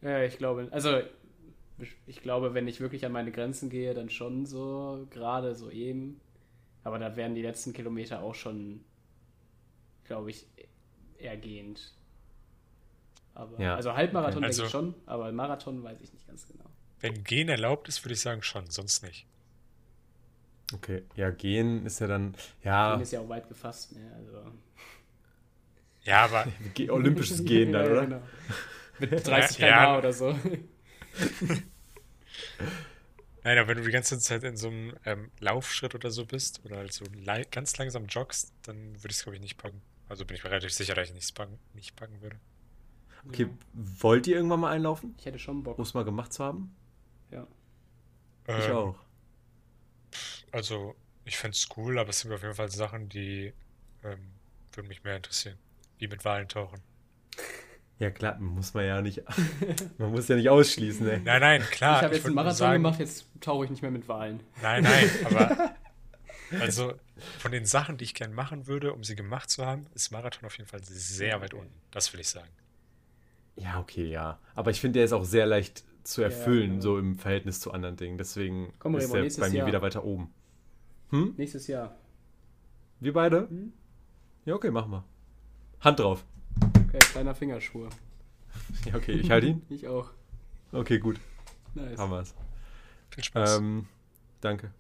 Ja, ich glaube, also ich glaube, wenn ich wirklich an meine Grenzen gehe, dann schon so, gerade so eben. Aber da wären die letzten Kilometer auch schon, glaube ich, ergehend. Aber, Ja. Also Halbmarathon Okay. denke ich Also- schon, aber Marathon weiß ich nicht ganz genau. Wenn Gehen erlaubt ist, würde ich sagen schon, sonst nicht. Okay, ja, gehen ist ja dann, ja, Gehen ist ja auch weit gefasst, ne? Also. Ja, aber ge- olympisches Gehen dann, Ja, oder? genau. Mit 30 Ja. km/h oder so. Nein, aber wenn du die ganze Zeit in so einem ähm, Laufschritt oder so bist oder halt so lei- ganz langsam joggst, dann würde ich es, glaube ich, nicht packen. Also bin ich mir relativ sicher, dass ich nichts packen, nicht packen würde. Okay, wollt ihr irgendwann mal einlaufen? Ich hätte schon Bock. Um es mal gemacht zu haben? Ja. Ich Ähm, auch. Also, ich fände es cool, aber es sind auf jeden Fall Sachen, die ähm, würden mich mehr interessieren. Wie mit Walen tauchen. Ja, klar, muss man ja nicht, man muss ja nicht ausschließen, ey. Nein, nein, klar. ich habe jetzt einen Marathon sagen, gemacht, jetzt tauche ich nicht mehr mit Wahlen. Nein, nein, aber also von den Sachen, die ich gern machen würde, um sie gemacht zu haben, ist Marathon auf jeden Fall sehr weit unten. Das will ich sagen. Ja, okay, ja. Aber ich finde, der ist auch sehr leicht zu erfüllen, genau. so im Verhältnis zu anderen Dingen. Deswegen Komm, ist Remo, der bei mir Jahr. wieder weiter oben. Hm? Nächstes Jahr. Wir beide? Hm? Ja, okay, machen wir. Hand drauf. Okay, kleiner Fingerschwur. Ja, okay, ich halte ihn. Ich auch. Okay, gut. Nice. Haben wir's. Viel Spaß. Ähm, danke.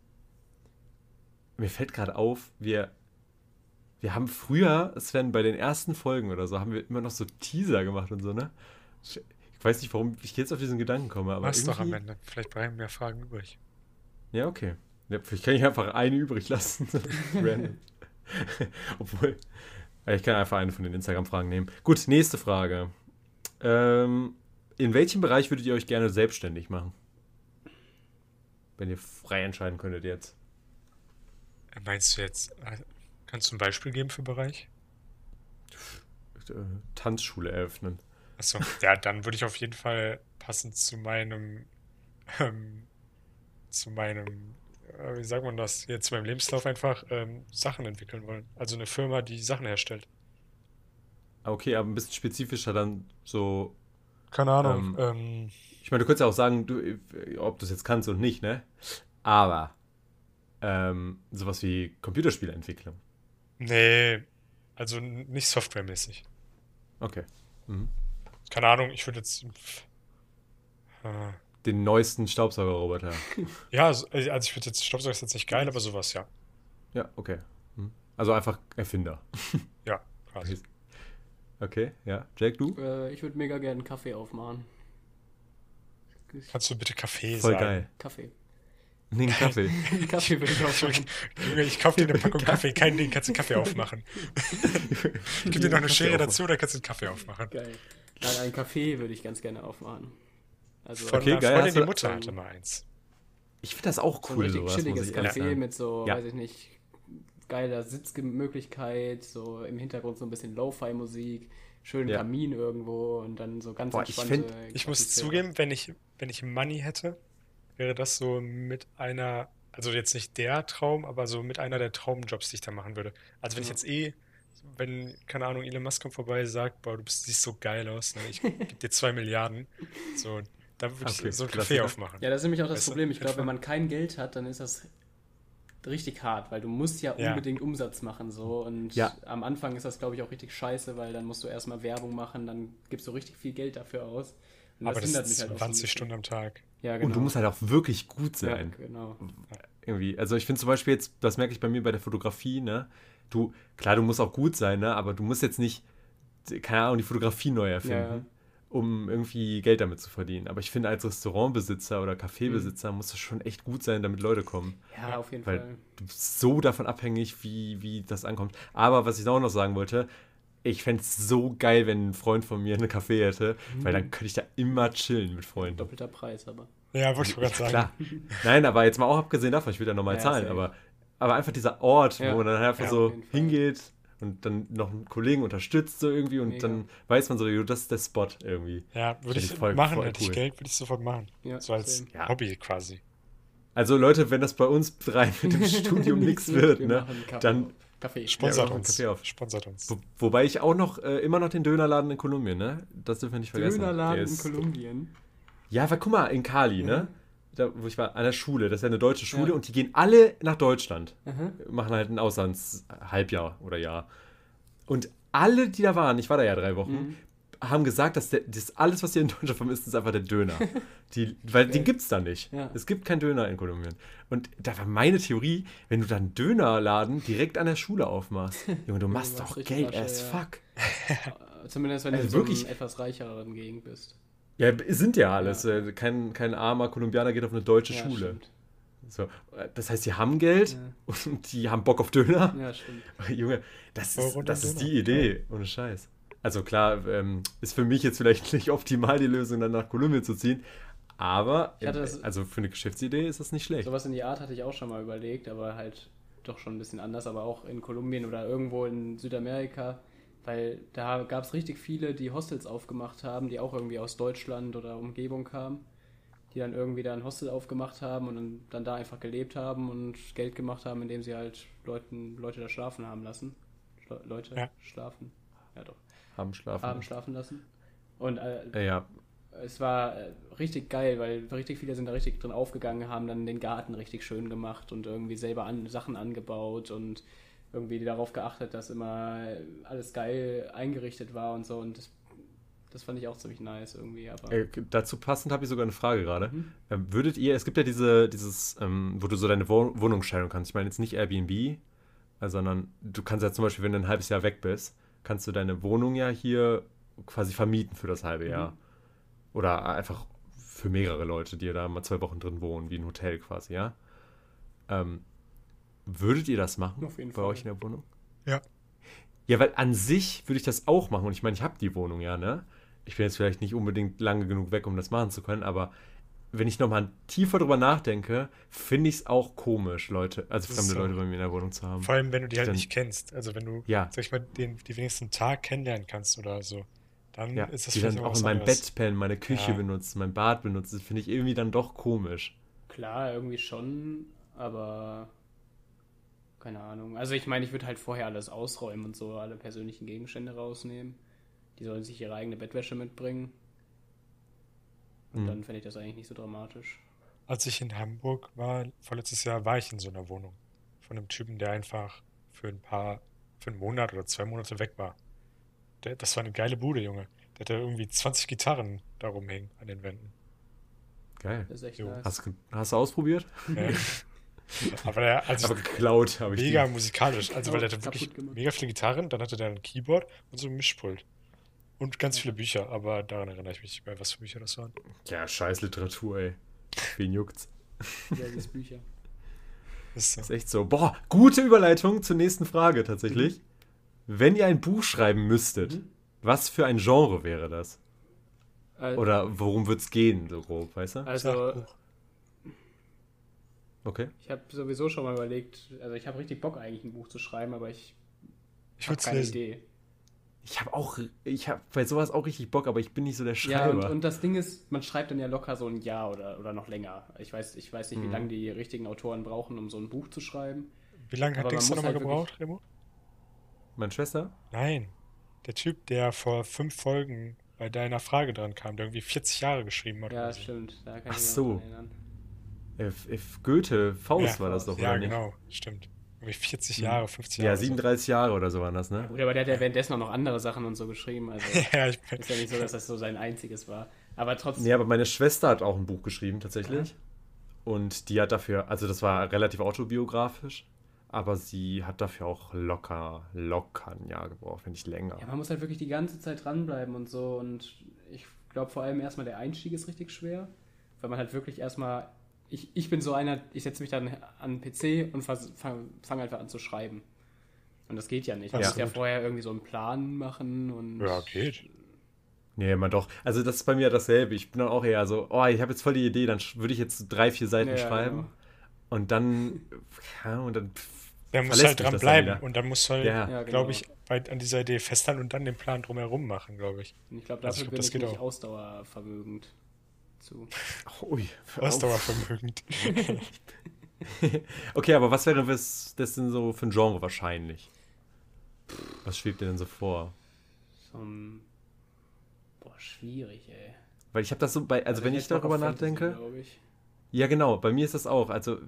Mir fällt gerade auf, wir, wir haben früher, Sven, bei den ersten Folgen oder so, haben wir immer noch so Teaser gemacht und so, ne? Ich, ich weiß nicht, warum ich jetzt auf diesen Gedanken komme, aber Mach's doch am Ende. Vielleicht bleiben mehr Fragen übrig. Ja, okay. Ja, vielleicht kann ich einfach eine übrig lassen. Random. Obwohl, ich kann einfach eine von den Instagram-Fragen nehmen. Gut, nächste Frage. Ähm, in welchem Bereich würdet ihr euch gerne selbstständig machen? Wenn ihr frei entscheiden könntet jetzt. Meinst du jetzt, äh, kannst du ein Beispiel geben für Bereich? Äh, Tanzschule eröffnen. Achso, ja, dann würde ich auf jeden Fall passend zu meinem, ähm, zu meinem, wie sagt man das, jetzt meinem Lebenslauf einfach ähm, Sachen entwickeln wollen. Also eine Firma, die Sachen herstellt. Ah, Okay, aber ein bisschen spezifischer dann so. Keine Ahnung, Ähm, Ich meine, du könntest ja auch sagen, du, äh, ob du es jetzt kannst und nicht, ne? Aber ähm, sowas wie Computerspielentwicklung. nee, also nicht softwaremäßig. Okay. Mhm. Keine Ahnung, ich würde jetzt. äh, Den neuesten Staubsaugerroboter. Ja, also also ich würde jetzt, Staubsauger ist jetzt nicht geil, aber sowas, ja. Ja, okay. Hm. Also einfach Erfinder. Ja, quasi. Okay, ja. Jack, du? Äh, ich würde mega gerne einen Kaffee aufmachen. Kannst du bitte Kaffee Voll sagen? geil. Kaffee. Nee, einen Kaffee. Einen Kaffee würde ich aufmachen. Junge, ich kaufe dir eine Packung Kaffee, kein Ding, kannst du Kaffee aufmachen. Gib dir noch eine Schere dazu, dann kannst du einen Kaffee aufmachen. Geil. Nein, einen Kaffee würde ich ganz gerne aufmachen. Also Von Okay, einer geil, Freundin, die Mutter hatte mal eins. Ich finde das auch so ein cool, richtig sowas, chilliges ich Café sagen. mit so, Ja. weiß ich nicht, geiler Sitzmöglichkeit, so im Hintergrund so ein bisschen Lo-Fi-Musik, schönen Ja. Kamin irgendwo und dann so ganz Boah, ich entspannte find- Ich muss zugeben, wenn ich, wenn ich Money hätte, wäre das so mit einer, also jetzt nicht der Traum, aber so mit einer der Traumjobs, die ich da machen würde. Also wenn ich Ja. jetzt eh, wenn, keine Ahnung, Elon Musk kommt vorbei, sagt, boah, du bist, siehst so geil aus, ne? ich gebe dir zwei Milliarden, so, da würde ich Okay, so ein Klassiker. aufmachen. Ja, das ist nämlich auch das Weißt Problem. Ich glaube, wenn man kein Geld hat, dann ist das richtig hart, weil du musst ja, Ja. unbedingt Umsatz machen so und Ja. am Anfang ist das glaube ich auch richtig scheiße, weil dann musst du erstmal Werbung machen, dann gibst du richtig viel Geld dafür aus. Und aber das hindert ist mich halt auch so ein 20 bisschen. Stunden am Tag. Ja, genau. Und du musst halt auch wirklich gut ja, sein. genau. Irgendwie. Also ich finde zum Beispiel jetzt, das merke ich bei mir bei der Fotografie, ne? Du, klar, du musst auch gut sein, ne? Aber du musst jetzt nicht, keine Ahnung, die Fotografie neu erfinden, Ja. Um irgendwie Geld damit zu verdienen. Aber ich finde, als Restaurantbesitzer oder Cafébesitzer muss es schon echt gut sein, damit Leute kommen. Ja, auf jeden Weil Fall. du bist so davon abhängig, wie, wie das ankommt. Aber was ich auch noch sagen wollte, ich fände es so geil, wenn ein Freund von mir eine Café hätte, weil dann könnte ich da immer chillen mit Freunden. Doppelter Preis, aber. Ja, wollte ich gerade sagen. Klar. Nein, aber jetzt mal auch abgesehen davon, ich will ja nochmal Ja, zahlen, aber, aber einfach dieser Ort, Ja. wo man dann einfach Ja, so hingeht und dann noch einen Kollegen unterstützt so irgendwie und Mega. dann weiß man so, jo, das ist der Spot irgendwie. Ja, würde ich ich voll- machen, voll hätte ich cool. Geld, würde ich sofort machen. Ja, so als. Ja. Hobby quasi. Also Leute, wenn das bei uns drei mit dem Studium nichts wird, Wir ne, dann Kaffee. Sponsert machen uns. Kaffee auf. Sponsert uns. Wo, wobei ich auch noch äh, immer noch den Dönerladen in Kolumbien, ne? Das dürfen wir nicht vergessen. Dönerladen in Kolumbien. Ja, weil guck mal, in Cali, Ja. ne? Da, wo ich war, an der Schule, das ist ja eine deutsche Schule Ja. und die gehen alle nach Deutschland. Aha. Machen halt ein Auslandshalbjahr oder Jahr. Und alle, die da waren, ich war da ja drei Wochen, Mhm. haben gesagt, dass der, das alles, was ihr in Deutschland vermisst, ist einfach der Döner. Die, weil den gibt's da nicht. Ja. Es gibt keinen Döner in Kolumbien. Und da war meine Theorie, wenn du dann einen Dönerladen direkt an der Schule aufmachst, Junge, du machst doch Geld as ja. fuck. Zumindest wenn du Also in so wirklich- etwas reicheren Gegend bist. Ja, sind ja alles. Ja. Äh, Kein, kein armer Kolumbianer geht auf eine deutsche Ja, Schule. stimmt. So, äh, das heißt, die haben Geld Ja. und die haben Bock auf Döner. Ja, stimmt. Junge, das ist, das ist die Idee, ohne Scheiß. Also klar, ähm, ist für mich jetzt vielleicht nicht optimal die Lösung, dann nach Kolumbien zu ziehen. Aber, Ich hatte das- also für eine Geschäftsidee ist das nicht schlecht. Sowas in die Art hatte ich auch schon mal überlegt, aber halt doch schon ein bisschen anders, aber auch in Kolumbien oder irgendwo in Südamerika, weil da gab es richtig viele, die Hostels aufgemacht haben, die auch irgendwie aus Deutschland oder Umgebung kamen, die dann irgendwie da ein Hostel aufgemacht haben und dann, dann da einfach gelebt haben und Geld gemacht haben, indem sie halt Leuten, Leute da schlafen haben lassen. Schla Leute Ja. schlafen. Ja doch. Haben schlafen. Haben schlafen lassen. Und äh, ja, es war äh, richtig geil, weil richtig viele sind da richtig drin aufgegangen, haben dann den Garten richtig schön gemacht und irgendwie selber an, Sachen angebaut und irgendwie darauf geachtet, dass immer alles geil eingerichtet war und so. Und das, das fand ich auch ziemlich nice irgendwie. Aber äh, dazu passend habe ich sogar eine Frage gerade. Mhm. Ähm, würdet ihr, es gibt ja diese, dieses, ähm, wo du so deine Wohn Wohnungsscheidung kannst. Ich meine jetzt nicht Airbnb, äh, sondern du kannst ja zum Beispiel, wenn du ein halbes Jahr weg bist, kannst du deine Wohnung ja hier quasi vermieten für das halbe Jahr. Mhm. Oder einfach für mehrere Leute, die da mal zwei Wochen drin wohnen, wie ein Hotel quasi, ja? Ähm, würdet ihr das machen Auf jeden bei Fall. euch in der Wohnung? Ja. Ja, weil an sich würde ich das auch machen. Und ich meine, ich habe die Wohnung ja, ne? Ich bin jetzt vielleicht nicht unbedingt lange genug weg, um das machen zu können, aber wenn ich nochmal tiefer drüber nachdenke, finde ich es auch komisch, Leute, also fremde so. Leute bei mir in der Wohnung zu haben. Vor allem, wenn du die halt Dann- nicht kennst. Also wenn du, Ja. sag ich mal, den, die wenigsten Tag kennenlernen kannst oder so, dann Ja, ist das die dann auch in meinem anderes. Bett pennen, meine Küche Ja. benutzen, mein Bad benutzen, finde ich irgendwie dann doch komisch. klar, irgendwie schon, aber keine Ahnung. Also ich meine, ich würde halt vorher alles ausräumen und so, alle persönlichen Gegenstände rausnehmen. Die sollen sich ihre eigene Bettwäsche mitbringen. Und Mhm. dann fände ich das eigentlich nicht so dramatisch. Als ich in Hamburg war, vorletztes Jahr, war ich in so einer Wohnung. Von einem Typen, der einfach für ein paar, für einen Monat oder zwei Monate weg war. Der, das war eine geile Bude, Junge. Der hatte irgendwie 20 Gitarren da rumhängen an den Wänden. Geil. Das ist echt Jo. nice. Hast, du- hast du ausprobiert? Ne? Aber der, also Aber geklaut habe ich mega die. musikalisch. Also, weil der hatte wirklich mega viele Gitarren, dann hatte der ein Keyboard und so ein Mischpult. Und ganz viele Bücher, aber daran erinnere ich mich nicht mehr, was für Bücher das waren. Ja, scheiß Literatur, ey. Wen juckt's? Ja, diese Bücher. Das ist so. Ist echt so. Boah, gute Überleitung zur nächsten Frage tatsächlich. Wenn ihr ein Buch schreiben müsstet, Mhm. was für ein Genre wäre das? Äh, Oder worum wird's gehen, so grob, weißt du? also, Sachbuch. Okay. ich habe sowieso schon mal überlegt, also ich habe richtig Bock eigentlich ein Buch zu schreiben, aber ich Ich habe würde es keine lesen. Idee. Ich habe auch, ich habe bei sowas auch richtig Bock, aber ich bin nicht so der Ja, Schreiber. und, und das Ding ist, man schreibt dann ja locker so ein Jahr oder, oder noch länger. Ich weiß, ich weiß nicht, wie Mhm. lange die richtigen Autoren brauchen, um so ein Buch zu schreiben. Wie lange hat Dings nochmal halt gebraucht, Remo? Meine Schwester? Nein. Der Typ, der vor fünf Folgen bei deiner Frage dran kam, der irgendwie 40 Jahre geschrieben hat. Ja, oder so. stimmt. Da kann Ach ich mich so. erinnern. F, F, Goethe, Faust Ja, war das doch, Ja, oder nicht? genau, stimmt. Irgendwie 40 Mhm. Jahre, 50 Ja, Jahre. oder 37 Jahre oder so waren das, ne? Gut, aber der hat ja währenddessen auch noch andere Sachen und so geschrieben. Also So. ja, ich bin, ist ja nicht so, dass das so sein einziges war. Aber trotzdem. Nee, aber meine Schwester hat auch ein Buch geschrieben, tatsächlich. Und die hat dafür, also das war relativ autobiografisch, aber sie hat dafür auch locker, locker ein Jahr gebraucht, wenn nicht länger. Ja, man muss halt wirklich die ganze Zeit dranbleiben und so. Und ich glaube vor allem erstmal der Einstieg ist richtig schwer, weil man halt wirklich erstmal. Ich, ich bin so einer, ich setze mich dann an den PC und fange fang einfach an zu schreiben. Und das geht ja nicht. Man Ja. muss ja vorher irgendwie so einen Plan machen und. Ja, geht. Nee, immer doch. Also das ist bei mir dasselbe. Ich bin dann auch eher so, oh, ich habe jetzt voll die Idee, dann würde ich jetzt drei, vier Seiten Ja, schreiben. genau. Und dann, ja, und dann Der muss halt mich dran das dann bleiben wieder. und dann muss halt, Ja. Ja, genau. glaube ich, bei, an dieser Idee festhalten und dann den Plan drumherum machen, glaube ich. Und ich glaube, Also dafür ich glaub, bin das ich geht nicht auch. ausdauervermögend zu. ui. Ausdauervermögend. Okay, aber was wäre das das denn so für ein Genre wahrscheinlich? Was schwebt dir denn so vor? So ein. Boah, schwierig, ey. Weil ich habe das so bei, also wenn ich darüber Fantasy, nachdenke, ich. ja genau, bei mir ist das auch. Also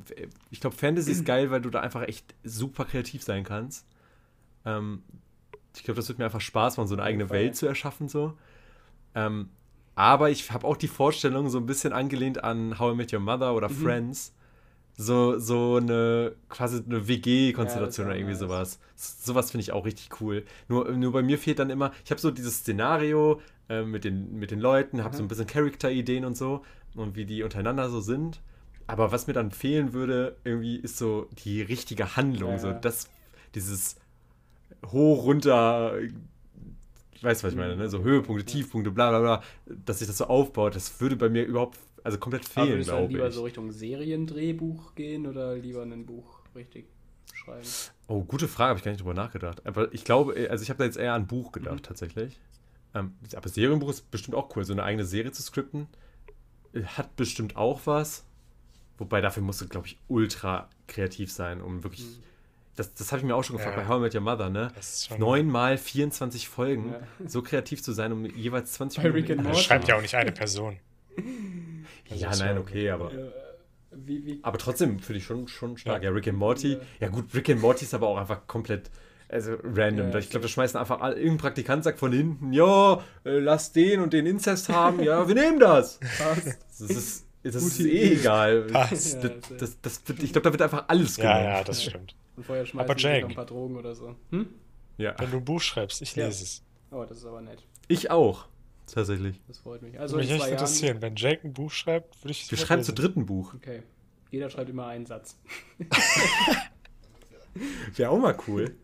ich glaube, Fantasy ist geil, weil du da einfach echt super kreativ sein kannst. Ähm, ich glaube, das wird mir einfach Spaß machen, so eine eigene. Welt zu erschaffen so. Ähm, aber ich habe auch die Vorstellung so ein bisschen angelehnt an How I Met Your Mother oder Mhm. Friends. So, so eine quasi eine WG-Konstellation Ja, oder irgendwie auch sowas. S- Sowas finde ich auch richtig cool. Nur, nur bei mir fehlt dann immer, ich habe so dieses Szenario äh, mit, den, mit den Leuten, habe so Mhm. ein bisschen Charakter-Ideen und so und wie die untereinander so sind. Aber was mir dann fehlen würde, irgendwie ist so die richtige Handlung. Ja, So das, dieses hoch, runter, ich weiß, was ich meine, ne? so Höhepunkte. Tiefpunkte, bla bla bla, dass sich das so aufbaut, das würde bei mir überhaupt, also komplett fehlen, würdest du dann glaube lieber ich. so Richtung Seriendrehbuch gehen oder lieber ein Buch richtig schreiben? Oh, gute Frage, habe ich gar nicht drüber nachgedacht. Aber ich glaube, also ich habe da jetzt eher an ein Buch gedacht, Mhm. tatsächlich. Ähm, aber Serienbuch ist bestimmt auch cool, so eine eigene Serie zu skripten. äh, Hat bestimmt auch was. Wobei dafür musst du, glaube ich, ultra kreativ sein, um wirklich. Mhm. Das, das habe ich mir auch schon gefragt Ja. bei How I Met Your Mother, ne? Das ist schon. Neun mal 24 Folgen, Ja. so kreativ zu sein, um jeweils 20 Bei Rick and Inhalt Das schreibt ja auch nicht eine Person. Ja, nein, okay, aber. Wie, wie, Aber trotzdem finde ich schon, schon stark. Ja. Ja. Rick and Morty. Ja. Ja. gut, Rick and Morty ist aber auch einfach komplett also random. Ja, ich glaube, da schmeißen einfach alle, irgendein Praktikant sagt von hinten, ja, äh, lass den und den Inzest haben. Ja, wir nehmen das. passt. Das ist, das ist eh egal. Passt. Das, Ja, das, das, ich glaube, da wird einfach alles Ja, genommen. ja, das stimmt. Und vorher schmeißen Aber sie noch ein paar Drogen oder so. Hm? Ja. Wenn du ein Buch schreibst, ich Ja. lese es. Oh, das ist aber nett. Ich auch. Tatsächlich. Das freut mich. Also mich in echt zwei Jahren. interessieren. Wenn Jake ein Buch schreibt, würde ich es Wir schreiben zu dritten Buch. Okay. Jeder schreibt immer einen Satz. Wäre auch mal cool.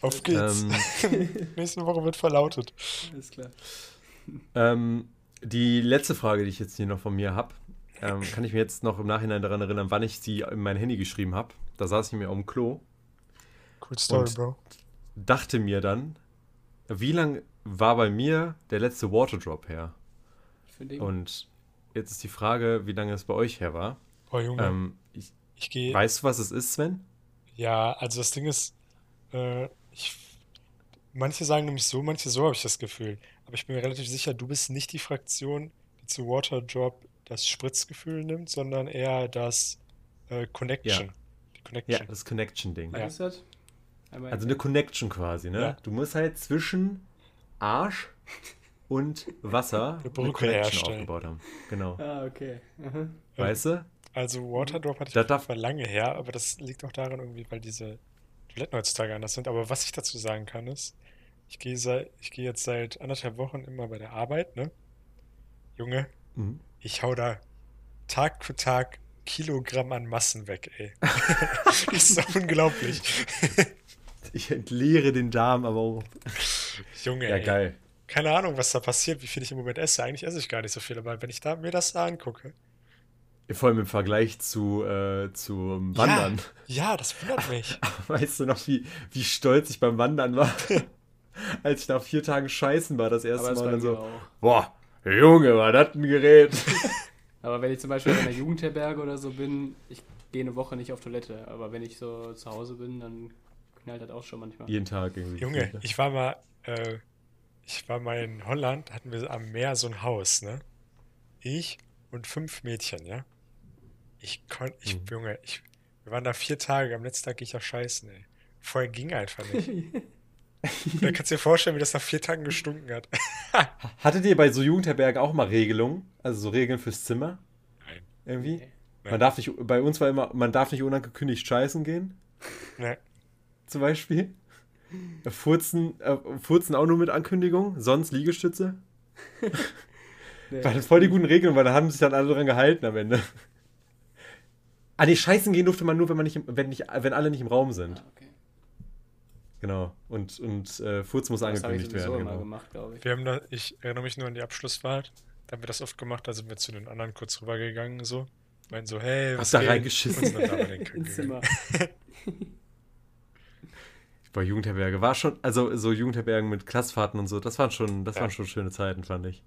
Auf geht's. ähm, Nächste Woche wird verlautet. Alles klar. ähm, die letzte Frage, die ich jetzt hier noch von mir habe, ähm, kann ich mir jetzt noch im Nachhinein daran erinnern, wann ich sie in mein Handy geschrieben habe. Da saß ich mir auf dem Klo Cool Story, Und- Bro. dachte mir dann, wie lang war bei mir der letzte Waterdrop her? Und jetzt ist die Frage, wie lange es bei euch her war. Oh Junge, Ähm, ich, ich gehe. weißt du, was es ist, Sven? Ja, also das Ding ist, äh, ich, manche sagen nämlich so, manche so, habe ich das Gefühl. Aber ich bin mir relativ sicher, du bist nicht die Fraktion, die zu Waterdrop das Spritzgefühl nimmt, sondern eher das äh, Connection. Die Ja, Connection. das Connection-Ding. Ja. das? Also eine Connection quasi, ne? Ja. Du musst halt zwischen Arsch und Wasser Eine Brücke herstellen. aufgebaut haben. Genau. Ah, okay. Aha. Weißt du? Also Waterdrop hatte ich Da auf jeden darf- lange her, aber das liegt auch daran irgendwie, weil diese Toiletten heutzutage anders sind. Aber was ich dazu sagen kann ist, ich gehe seit, ich gehe jetzt seit anderthalb Wochen immer bei der Arbeit, ne? Junge, Mhm. Ich hau da Tag für Tag Kilogramm an Massen weg, ey. ist so unglaublich. Ich entleere den Darm, aber auch. Junge, Ja, ey. geil. Keine Ahnung, was da passiert, wie viel ich im Moment esse. Eigentlich esse ich gar nicht so viel, aber wenn ich da, mir das da angucke. Vor allem im Vergleich zu, äh, zum Wandern. Ja, ja, das wundert mich. Weißt du noch, wie, wie stolz ich beim Wandern war? Als ich nach vier Tagen scheißen war, das erste Aber das Mal bei dann so, auch. boah, Junge, war das ein Gerät. Aber wenn ich zum Beispiel in einer Jugendherberge oder so bin, ich gehe eine Woche nicht auf Toilette. Aber wenn ich so zu Hause bin, dann knallt das auch schon manchmal. Jeden Tag irgendwie. Junge, ich war mal, äh, ich war mal in Holland, hatten wir am Meer so ein Haus, ne? Ich und fünf Mädchen, ja? Ich konnte, ich, Mhm. Junge, ich, wir waren da vier Tage, am letzten Tag gehe ich ja scheißen, ey. Vorher ging einfach nicht. da kannst du dir vorstellen, wie das nach vier Tagen gestunken hat. Hattet ihr bei so Jugendherbergen auch mal Regelungen? Also so Regeln fürs Zimmer? Irgendwie. Nee. Man darf nicht, bei uns war immer, man darf nicht unangekündigt scheißen gehen, Ne, zum Beispiel. Furzen, äh, Furzen auch nur mit Ankündigung, sonst Liegestütze. Nee. Weil das voll die guten Regeln, weil da haben sich dann alle dran gehalten am Ende. Ah, nee, scheißen gehen durfte man nur, wenn man nicht, im, wenn nicht, wenn alle nicht im Raum sind. Ah, okay. Genau. Und, und äh, Furz muss Das angekündigt werden. immer Genau. gemacht, glaube ich. wir haben da, ich erinnere mich nur an die Abschlussfahrt. Da haben wir das oft gemacht, da sind wir zu den anderen kurz rübergegangen, so. Meinen so, hey, was da geht? reingeschissen? Und dann da den Ins. Zimmer. Bei Jugendherberge war schon, also so Jugendherbergen mit Klassfahrten und so, das waren schon, das Ja. waren schon schöne Zeiten, fand ich.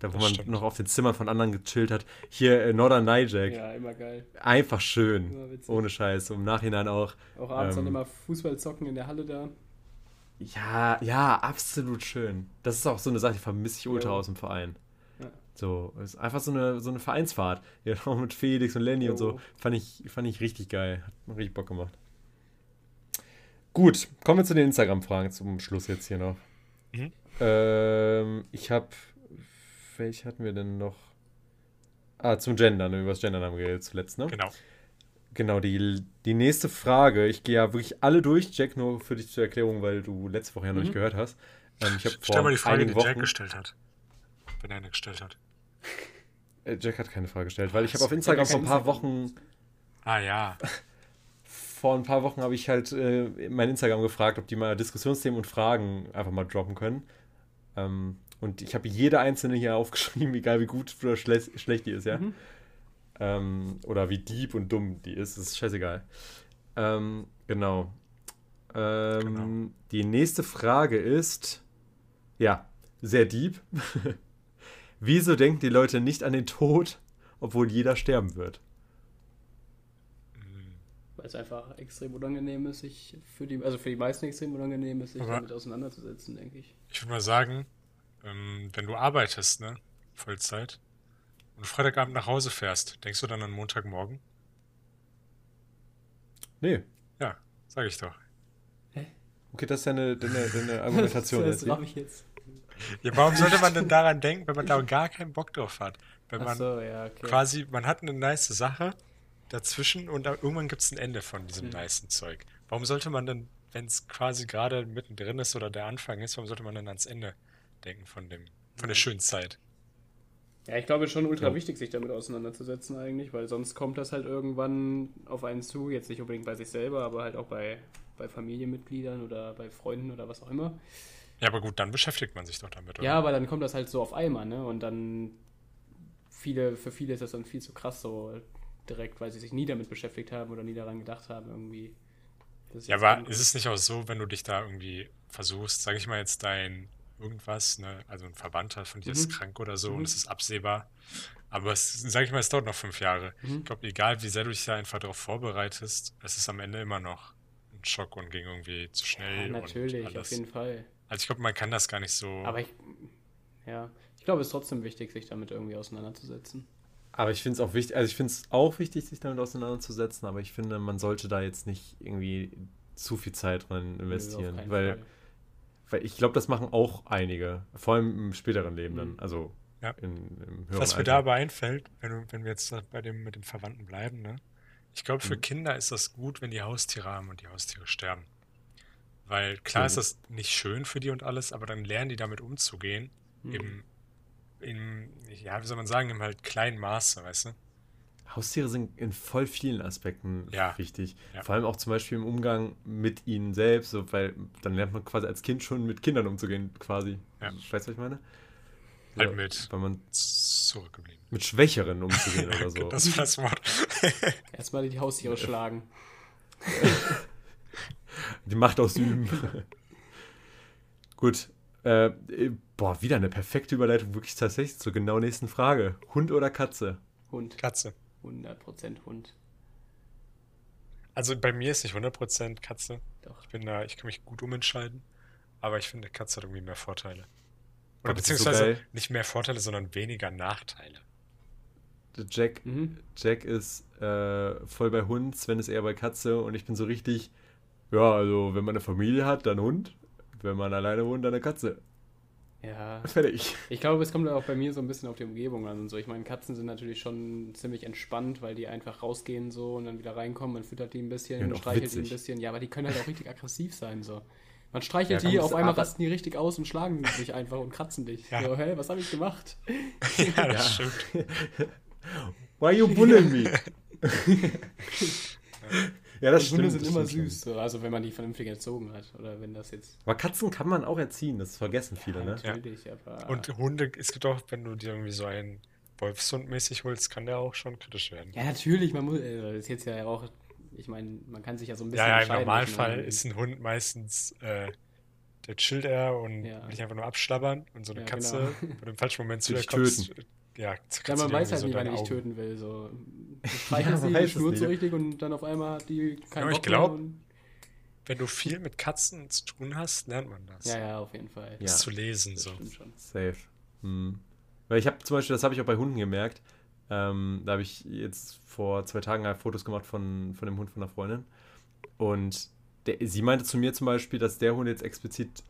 Da, wo Das man stimmt. noch auf den Zimmern von anderen gechillt hat. Hier äh, Northern Nijack. Ja, immer geil. Einfach schön. Ohne Scheiß. Im Nachhinein auch. Auch abends dann Ähm, immer Fußball zocken in der Halle da. Ja, ja, absolut schön. Das ist auch so eine Sache, die vermisse ich ultra Jo. aus dem Verein. Ja. So, es ist einfach so eine, so eine Vereinsfahrt. Ja, auch mit Felix und Lenny und so. Fand ich, fand ich richtig geil. Hat mir richtig Bock gemacht. Gut, kommen wir zu den Instagram-Fragen zum Schluss jetzt hier noch. Mhm. Ähm, ich habe, welche hatten wir denn noch? Ah, zum Gendern, über das Gendern haben wir geredet zuletzt, ne? Genau. Genau, die, die nächste Frage. Ich gehe ja wirklich alle durch, Jack, nur für dich zur Erklärung, weil du letzte Woche ja noch Mhm. nicht gehört hast. Ähm, ich habe mal die Frage, die einigen Jack Wochen, gestellt hat. Wenn er eine gestellt hat. äh, Jack hat keine Frage gestellt, weil ich habe auf Instagram Jack vor ein paar. Wochen, Ah ja. vor ein paar Wochen habe ich halt äh, mein Instagram gefragt, ob die mal Diskussionsthemen und Fragen einfach mal droppen können. Ähm, und ich habe jede einzelne hier aufgeschrieben, egal wie gut oder schle schlecht die ist, ja. Mhm. Ähm, oder wie deep und dumm die ist, ist scheißegal. Ähm, genau. Ähm, Genau. Die nächste Frage ist, ja, sehr deep. Wieso denken die Leute nicht an den Tod, obwohl jeder sterben wird? Weil es einfach extrem unangenehm ist, sich für die, also für die meisten extrem unangenehm ist, sich Aber- damit auseinanderzusetzen, denke ich. Ich würde mal sagen, ähm, wenn du arbeitest, ne? Vollzeit, und Freitagabend nach Hause fährst, denkst du dann an Montagmorgen? Nee. Ja, sag ich doch. Okay, das ist deine, deine, deine Argumentation das jetzt. das ich jetzt. Ja, warum sollte man denn daran denken, wenn man da gar keinen Bock drauf hat? Wenn man Achso, ja, okay. quasi, man hat eine nice Sache dazwischen und da, irgendwann gibt es ein Ende von diesem Mhm. nicen Zeug. Warum sollte man denn, wenn es quasi gerade mittendrin ist oder der Anfang ist, warum sollte man dann ans Ende denken von dem, von der schönen Zeit? Ja, ich glaube, es ist schon ultra Ja. wichtig, sich damit auseinanderzusetzen eigentlich, weil sonst kommt das halt irgendwann auf einen zu, jetzt nicht unbedingt bei sich selber, aber halt auch bei, bei Familienmitgliedern oder bei Freunden oder was auch immer. Ja, aber gut, dann beschäftigt man sich doch damit, oder? Ja, aber dann kommt das halt so auf einmal, ne? Und dann viele, für viele ist das dann viel zu krass so direkt, weil sie sich nie damit beschäftigt haben oder nie daran gedacht haben, irgendwie. Ja, aber ist es nicht auch so, wenn du dich da irgendwie versuchst, sag ich mal jetzt dein irgendwas, ne, also ein Verwandter von dir ist Mhm. krank oder so Mhm. und es ist absehbar, aber es, sag ich mal, es dauert noch fünf Jahre. Mhm. Ich glaube, egal wie sehr du dich da einfach darauf vorbereitest, es ist am Ende immer noch ein Schock und ging irgendwie zu schnell Ja, und natürlich, auf jeden Fall. Also ich glaube, man kann das gar nicht so. Aber ich, ja, ich glaube, es ist trotzdem wichtig, sich damit irgendwie auseinanderzusetzen. Aber ich finde es auch wichtig, also ich finde es auch wichtig, sich damit auseinanderzusetzen, aber ich finde, man sollte da jetzt nicht irgendwie zu viel Zeit rein investieren, weil, Fall. Weil ich glaube, das machen auch einige, vor allem im späteren Leben dann, Mhm. also Ja. in, im höheren Was mir Alter. da aber einfällt, wenn, wenn wir jetzt bei dem mit den Verwandten bleiben, ne? Ich glaube, für Mhm. Kinder ist das gut, wenn die Haustiere haben und die Haustiere sterben. Weil klar Mhm. ist das nicht schön für die und alles, aber dann lernen die damit umzugehen. Mhm. Im, im, ja, wie soll man sagen, im halt kleinen Maße, weißt du? Haustiere sind in voll vielen Aspekten Ja. wichtig. Ja. Vor allem auch zum Beispiel im Umgang mit ihnen selbst, so, weil dann lernt man quasi als Kind schon mit Kindern umzugehen, quasi. Ja. Weißt du, was ich meine? Halt Ja, mit Weil man zurückgeblieben. mit Schwächeren umzugehen oder so. Das war das Wort. Erstmal die Haustiere schlagen. Die Macht ausüben. Gut. Äh, boah, wieder eine perfekte Überleitung, wirklich tatsächlich zur genau nächsten Frage. Hund oder Katze? Hund. Katze. 100% Hund. Also bei mir ist nicht 100% Katze. Doch. Ich bin da, ich kann mich gut umentscheiden. Aber ich finde, Katze hat irgendwie mehr Vorteile. Oder so beziehungsweise geil. nicht mehr Vorteile, sondern weniger Nachteile. Jack, Mhm. Jack ist äh, voll bei Hund, Sven ist eher bei Katze und ich bin so richtig, ja, also wenn man eine Familie hat, dann Hund. Wenn man alleine wohnt, dann eine Katze. Ja, Fertig. ich glaube, es kommt auch bei mir so ein bisschen auf die Umgebung an und so. Ich meine, Katzen sind natürlich schon ziemlich entspannt, weil die einfach rausgehen so und dann wieder reinkommen, man füttert die ein bisschen, Ja, auch streichelt die ein bisschen. Ja, aber die können halt auch richtig aggressiv sein so. Man streichelt Ja, die, auf einmal rasten die richtig aus und schlagen dich einfach und kratzen dich. Ja. So, hä, was habe ich gemacht? Ja, das Ja. stimmt. Why you bullying me? ja, das Und stimmt. Hunde sind das immer stimmt süß, so. also wenn man die vernünftig erzogen hat. Oder wenn das jetzt. Aber Katzen kann man auch erziehen, das vergessen viele, ja, ne? Natürlich, aber. Und Hunde, es gibt auch, wenn du dir irgendwie so einen Wolfshund mäßig holst, kann der auch schon kritisch werden. ja, natürlich, man muss. Äh, das ist jetzt ja auch. Ich meine, man kann sich ja so ein bisschen. Ja, ja, im Normalfall ist ein Hund meistens, äh, der chillt eher und Ja. will dich einfach nur abschlabbern und so eine Ja, Katze, genau. wenn du im falschen Moment zu dir kommst, töten. Ja, Ja, man weiß halt so nie, wann er dich Augen. töten will. So. Du Ja, die nicht, ja. richtig und dann auf einmal hat die keinen aber ich Bock mehr glaub, und- Wenn du viel mit Katzen zu tun hast, lernt man das. Ja, ja, auf jeden Fall. Ja. Das zu lesen das so. Safe. Hm. Weil ich habe zum Beispiel, das habe ich auch bei Hunden gemerkt. Ähm, da habe ich jetzt vor zwei Tagen halt Fotos gemacht von, von dem Hund von einer Freundin. Und der, sie meinte zu mir zum Beispiel, dass der Hund jetzt explizit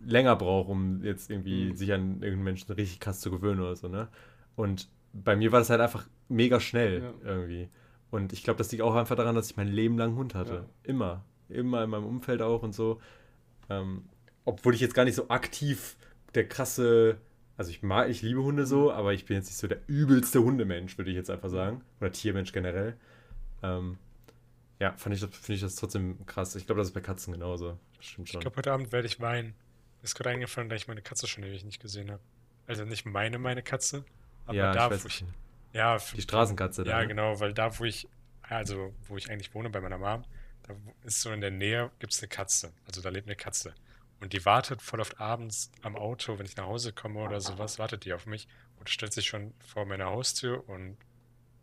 länger braucht, um jetzt irgendwie Mhm. sich an irgendeinen Menschen richtig krass zu gewöhnen oder so, ne? Und bei mir war das halt einfach mega schnell Ja. irgendwie. Und ich glaube, das liegt auch einfach daran, dass ich mein Leben lang einen Hund hatte. Ja. Immer. Immer in meinem Umfeld auch und so. Ähm, obwohl ich jetzt gar nicht so aktiv der krasse, also ich mag, ich liebe Hunde Mhm. so, aber ich bin jetzt nicht so der übelste Hundemensch, würde ich jetzt einfach sagen. Oder Tiermensch generell. Ähm, ja, fand ich, finde ich das trotzdem krass. Ich glaube, das ist bei Katzen genauso. Das stimmt Ich schon. glaube, heute Abend werde ich weinen. Mir ist gerade eingefallen, da ich meine Katze schon ewig nicht gesehen habe. Also nicht meine, meine Katze, aber ja, da, ich wo ich. Ja, Die Straßenkatze da. Ja, ne? genau, weil da, wo ich, also wo ich eigentlich wohne, bei meiner Mom, da ist so in der Nähe, gibt es eine Katze. Also da lebt eine Katze. Und die wartet voll oft abends am Auto, wenn ich nach Hause komme oder sowas, wartet die auf mich und stellt sich schon vor meiner Haustür und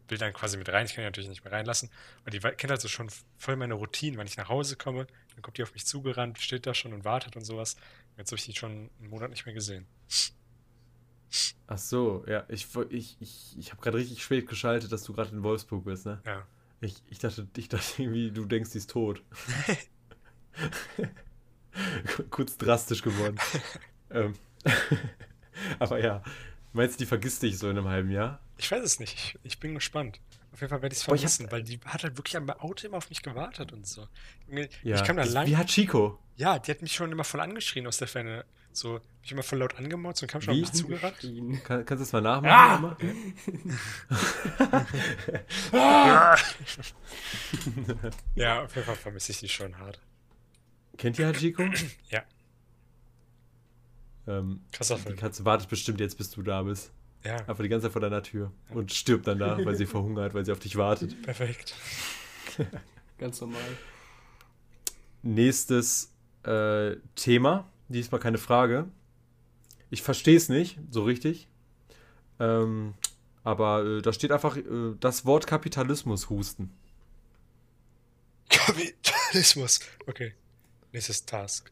will dann quasi mit rein. Ich kann die natürlich nicht mehr reinlassen. Und die kennt also schon voll meine Routine. Wenn ich nach Hause komme, dann kommt die auf mich zugerannt, steht da schon und wartet und sowas. Jetzt habe ich die schon einen Monat nicht mehr gesehen. Ach so, ja. Ich, ich, ich, ich habe gerade richtig spät geschaltet, dass du gerade in Wolfsburg bist, ne? Ja. Ich, ich, dachte, ich dachte irgendwie, du denkst, die ist tot. Kurz drastisch geworden. ähm, aber ja, meinst du, die vergisst dich so in einem halben Jahr? Ich weiß es nicht. Ich, ich bin gespannt. Auf jeden Fall werde ich es hab- vermissen, weil die hat halt wirklich am Auto immer auf mich gewartet und so. Ja. Ich kam da lang. Wie hat Chico? Ja, die hat mich schon immer voll angeschrien aus der Ferne. So, mich immer voll laut angemotzt und kam schon Wie? auf mich zugerannt. Kann, kannst du das mal nachmachen? Ah! Emma? Ja, auf jeden Fall vermisse ich die schon hart. Kennt ihr Hachiko? Ja. Ähm, Krasser die Film. Katze wartet bestimmt jetzt, bis du da bist. Ja, Einfach die ganze Zeit vor deiner Tür. Und stirbt dann da, weil sie verhungert, weil sie auf dich wartet. perfekt. Ganz normal. Nächstes äh, Thema. Diesmal keine Frage. Ich verstehe es nicht so richtig. Ähm, aber äh, da steht einfach äh, das Wort Kapitalismus husten. Kapitalismus. Okay. Nächstes Task.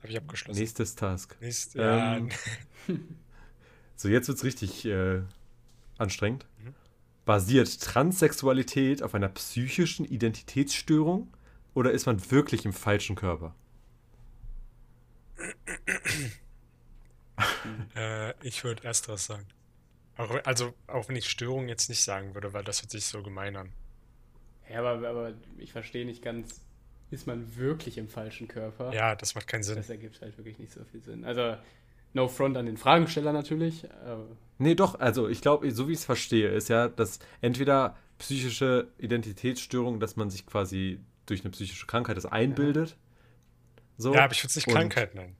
Habe ich abgeschlossen. Nächstes Task. Nächst, ja, Ähm, So, jetzt wird es richtig äh, anstrengend. Mhm. Basiert Transsexualität auf einer psychischen Identitätsstörung oder ist man wirklich im falschen Körper? äh, ich würde ersteres sagen. Auch, also, auch wenn ich Störung jetzt nicht sagen würde, weil das hört sich so gemein an. Ja, aber, aber ich verstehe nicht ganz, ist man wirklich im falschen Körper? Ja, das macht keinen Sinn. Das ergibt halt wirklich nicht so viel Sinn. Also, no front an den Fragensteller natürlich. Aber Nee, doch, also ich glaube, so wie ich es verstehe, ist ja, dass entweder psychische Identitätsstörung, dass man sich quasi durch eine psychische Krankheit das einbildet. So, Ja, aber ich würde es nicht Krankheit nennen.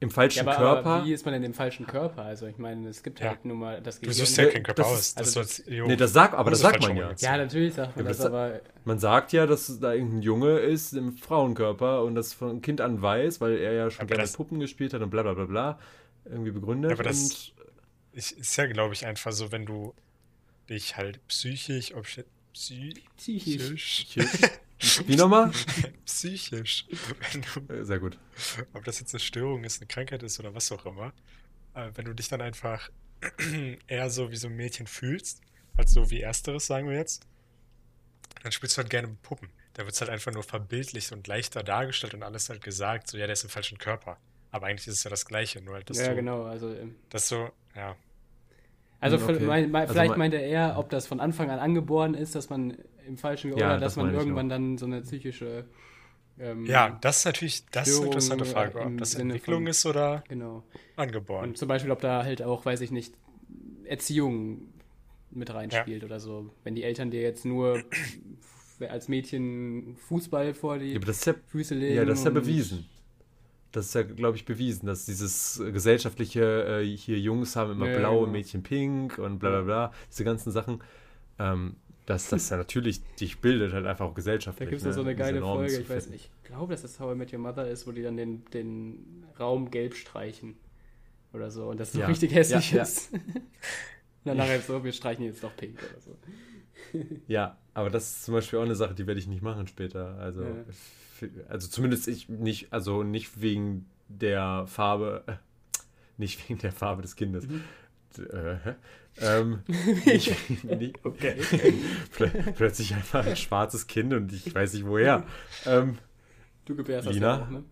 im ja, falschen aber, Körper. aber wie ist man denn im falschen Körper? Also, ich meine, es gibt Ja. halt nur mal das Du Gehirn. suchst ja Ja, keinen Körper das aus. ist- Das also soll's- jo, nee, das sagt, aber das sagt man ja. Ja, natürlich sagt man Ja, das, das- aber Man sagt ja, dass da irgendein Junge ist im Frauenkörper und das von Kind an weiß, weil er ja schon gerne das- mit Puppen gespielt hat und bla bla bla bla. Irgendwie begründet. Aber das- ist ja, glaube ich, einfach so, wenn du dich halt psychisch, ob ich, psychisch, psychisch. Wie nochmal? psychisch, wenn du, Äh, Sehr gut. ob das jetzt eine Störung ist, eine Krankheit ist oder was auch immer, äh, wenn du dich dann einfach eher so wie so ein Mädchen fühlst, halt so wie Ersteres, sagen wir jetzt, dann spielst du halt gerne mit Puppen. Da wird es halt einfach nur verbildlicht und leichter dargestellt und alles halt gesagt, so, ja, der ist im falschen Körper. Aber eigentlich ist es ja das Gleiche, nur halt, dass ja, du, genau. Also, ähm, dass du, ja, also Okay. mein, mein, Also vielleicht mein- meinte er, ob das von Anfang an angeboren ist, dass man im falschen Ja, oder das dass man meine ich irgendwann dann so eine psychische ähm, ja, das ist natürlich, das ist eine Störung, interessante Frage, ob das Sinne Entwicklung von- ist oder genau. angeboren. Und zum Beispiel, ob da halt auch, weiß ich nicht, Erziehung mit reinspielt oder so. Wenn die Eltern dir jetzt nur als Mädchen Fußball vor die Ja, aber das ist ja, Füße legen. ja, das ist ja und- bewiesen. Das ist ja, glaube ich, bewiesen, dass dieses äh, gesellschaftliche, äh, hier Jungs haben immer Ja, blau, genau. Mädchen pink und bla bla bla, diese ganzen Sachen, ähm, dass das ja natürlich dich bildet, halt einfach auch Da gesellschaftlich. gibt es ne, so eine geile Folge, ich weiß finden. nicht, ich glaube, dass das How I Met Your Mother ist, wo die dann den, den Raum gelb streichen oder so und das so Ja. richtig hässlich Ja, ja. ist. und dann nachher so, wir streichen jetzt doch pink oder so. Ja, aber das ist zum Beispiel auch eine Sache, die werde ich nicht machen später. Also, Ja. Also zumindest ich nicht, also nicht wegen der Farbe, äh, nicht wegen der Farbe des Kindes. Mhm. Äh, ähm, nicht, nicht, Okay. plö- plötzlich einfach ein schwarzes Kind und ich weiß nicht woher. Ähm, Du gebärst das Lina? ja auch, ne?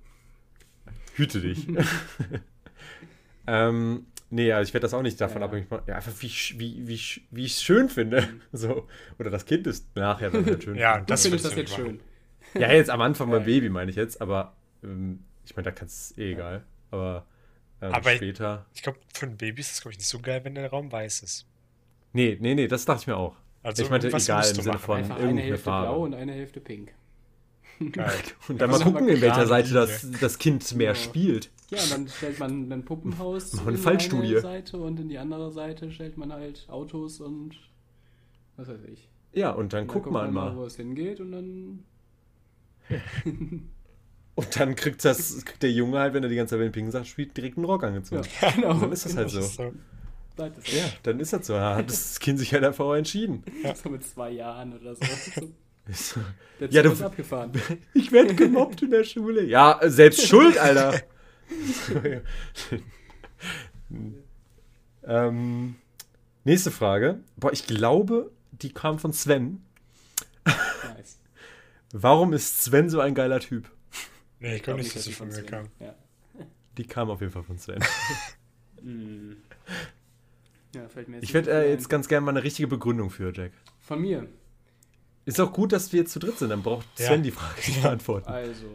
hüte dich. ähm, nee, also ich werde das auch nicht davon Ja. abhängig machen. Ja, einfach wie, ich- wie, wie, ich- wie ich es schön finde. So. Oder das Kind ist nachher dann halt schön. Ja, Das findest das würdest jetzt schön. Ja, jetzt am Anfang beim. Baby meine ich jetzt, aber ähm, ich meine, da kannst es eh egal. Aber, ähm, Aber- später. Ich glaube, für ein Baby ist es, glaube ich, nicht so geil, wenn der Raum weiß ist. Nee, nee, nee, das dachte ich mir auch. Also ich meinte, egal im Sinne machen. von Einfach eine irgendeine Hälfte blau Farbe. und eine Hälfte pink. Geil. Und dann mal gucken, in welcher Seite das, das Kind mehr Genau. spielt. Ja, und dann stellt man ein Puppenhaus eine in Fallstudie. eine Seite und in die andere Seite stellt man halt Autos und was weiß ich. Ja, und dann Und guckt man mal. wo es hingeht und dann Und dann kriegt, das, kriegt der Junge halt, wenn er die ganze Zeit mit den pinken Sachen spielt, direkt einen Rock angezogen. ja, genau. Dann ist das halt so. Ja, dann ist das so. Da hat das Kind sich halt einfach auch entschieden. So mit zwei Jahren oder so. so. Der Ja, Zug du- ist abgefahren. Ich werde gemobbt in der Schule. Ja, selbst schuld, Alter. ähm, nächste Frage. Boah, ich glaube, die kam von Sven. Nice. Warum ist Sven so ein geiler Typ? Nee, ich glaube nicht, dass die sie von mir kam. Ja. Die kam auf jeden Fall von Sven. Hm. Ja, fällt mir jetzt Ich hätte äh, jetzt ganz gerne mal eine richtige Begründung für Jack. Von mir. Ist auch gut, dass wir jetzt zu dritt sind. Dann braucht Ja. Sven die Frage nicht beantworten. Also,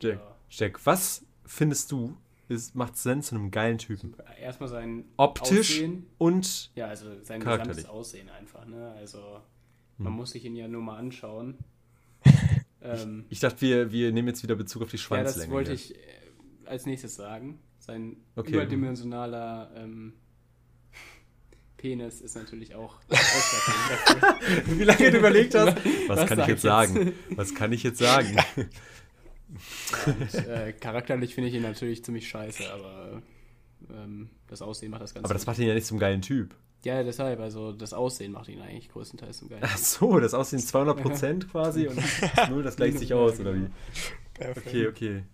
Jack, ja. Jack, was findest du, ist, macht Sven zu einem geilen Typen? erstmal sein Optisch Aussehen. und Ja, also sein gesamtes Aussehen einfach, ne? Also, Hm. man muss sich ihn ja nur mal anschauen. Ähm, ich dachte, wir, wir nehmen jetzt wieder Bezug auf die ja, Schwanzlänge. das wollte ich äh, als nächstes sagen. Sein Okay. überdimensionaler ähm, Penis ist natürlich auch. Wie lange du überlegt hast? Was, Was kann ich jetzt ich sagen? Was kann ich jetzt sagen? Und, äh, charakterlich finde ich ihn natürlich ziemlich scheiße, aber ähm, das Aussehen macht das Ganze. Aber das macht ihn ja nicht zum geilen Typ. Ja, deshalb, also das Aussehen macht ihn eigentlich größtenteils zum geilen. Ach so, das Aussehen 200% quasi und null, das gleicht sich aus, oder wie? Perfekt. Okay, okay.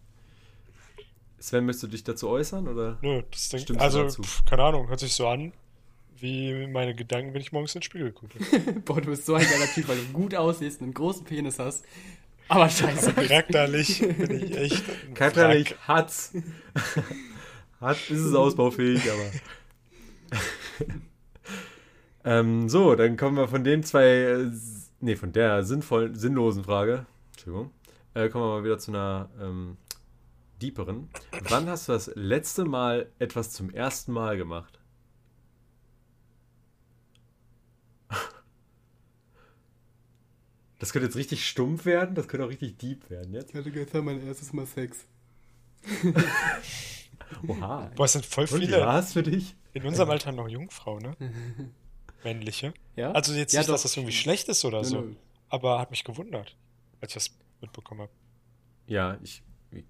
Sven, möchtest du dich dazu äußern, oder? Nö, das Stimmst du also, dazu? pf, keine Ahnung, hört sich so an, wie meine Gedanken, wenn ich morgens in den Spiegel gucke. Boah, du bist so ein geiler Typ, weil du gut aussiehst, einen großen Penis hast. Aber scheiße. Aber charakterlich bin ich echt. Charakterlich hat's. Hat, ist es ausbaufähig, aber. Ähm, so, dann kommen wir von den zwei, äh, nee, von der sinnvollen, sinnlosen Frage, Entschuldigung, äh, kommen wir mal wieder zu einer ähm, deeperen. Wann hast du das letzte Mal etwas zum ersten Mal gemacht? Das könnte jetzt richtig stumpf werden, das könnte auch richtig deep werden jetzt. Ich hatte gestern mein erstes Mal Sex. Oha. Boah, es sind voll Und wie viele war's für dich? in unserem Alter noch Jungfrau, ne? Männliche. Ja? Also jetzt Ja, nicht, dass doch. das irgendwie schlecht ist oder Nö, so. nö. Aber hat mich gewundert, als ich das mitbekommen habe. Ja, ich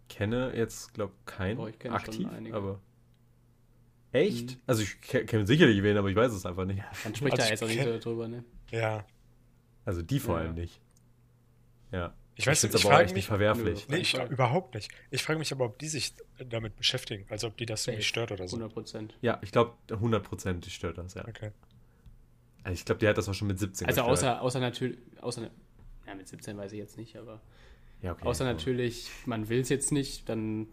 kenne jetzt, glaube keinen Oh, ich kenne schon aktiv, aber. Echt? Mhm. Also ich ke- kenne sicherlich wen, aber ich weiß es einfach nicht. Man spricht Also da ich jetzt auch nicht drüber, ne? Ja. Also die vor Ja. allem nicht. Ja. Ich weiß nicht, ich aber auch frage echt nicht mich. verwerflich. Nee, ich, überhaupt nicht. Ich frage mich aber, ob die sich damit beschäftigen. Also ob die das irgendwie stört oder so. 100 Prozent. Ja, ich glaube 100% die stört das, ja. Okay. Also ich glaube, die hat das auch schon mit 17 Also außer, außer natürlich, außer, ja, mit 17 weiß ich jetzt nicht, aber ja, okay, außer aber- natürlich, man will es jetzt nicht, dann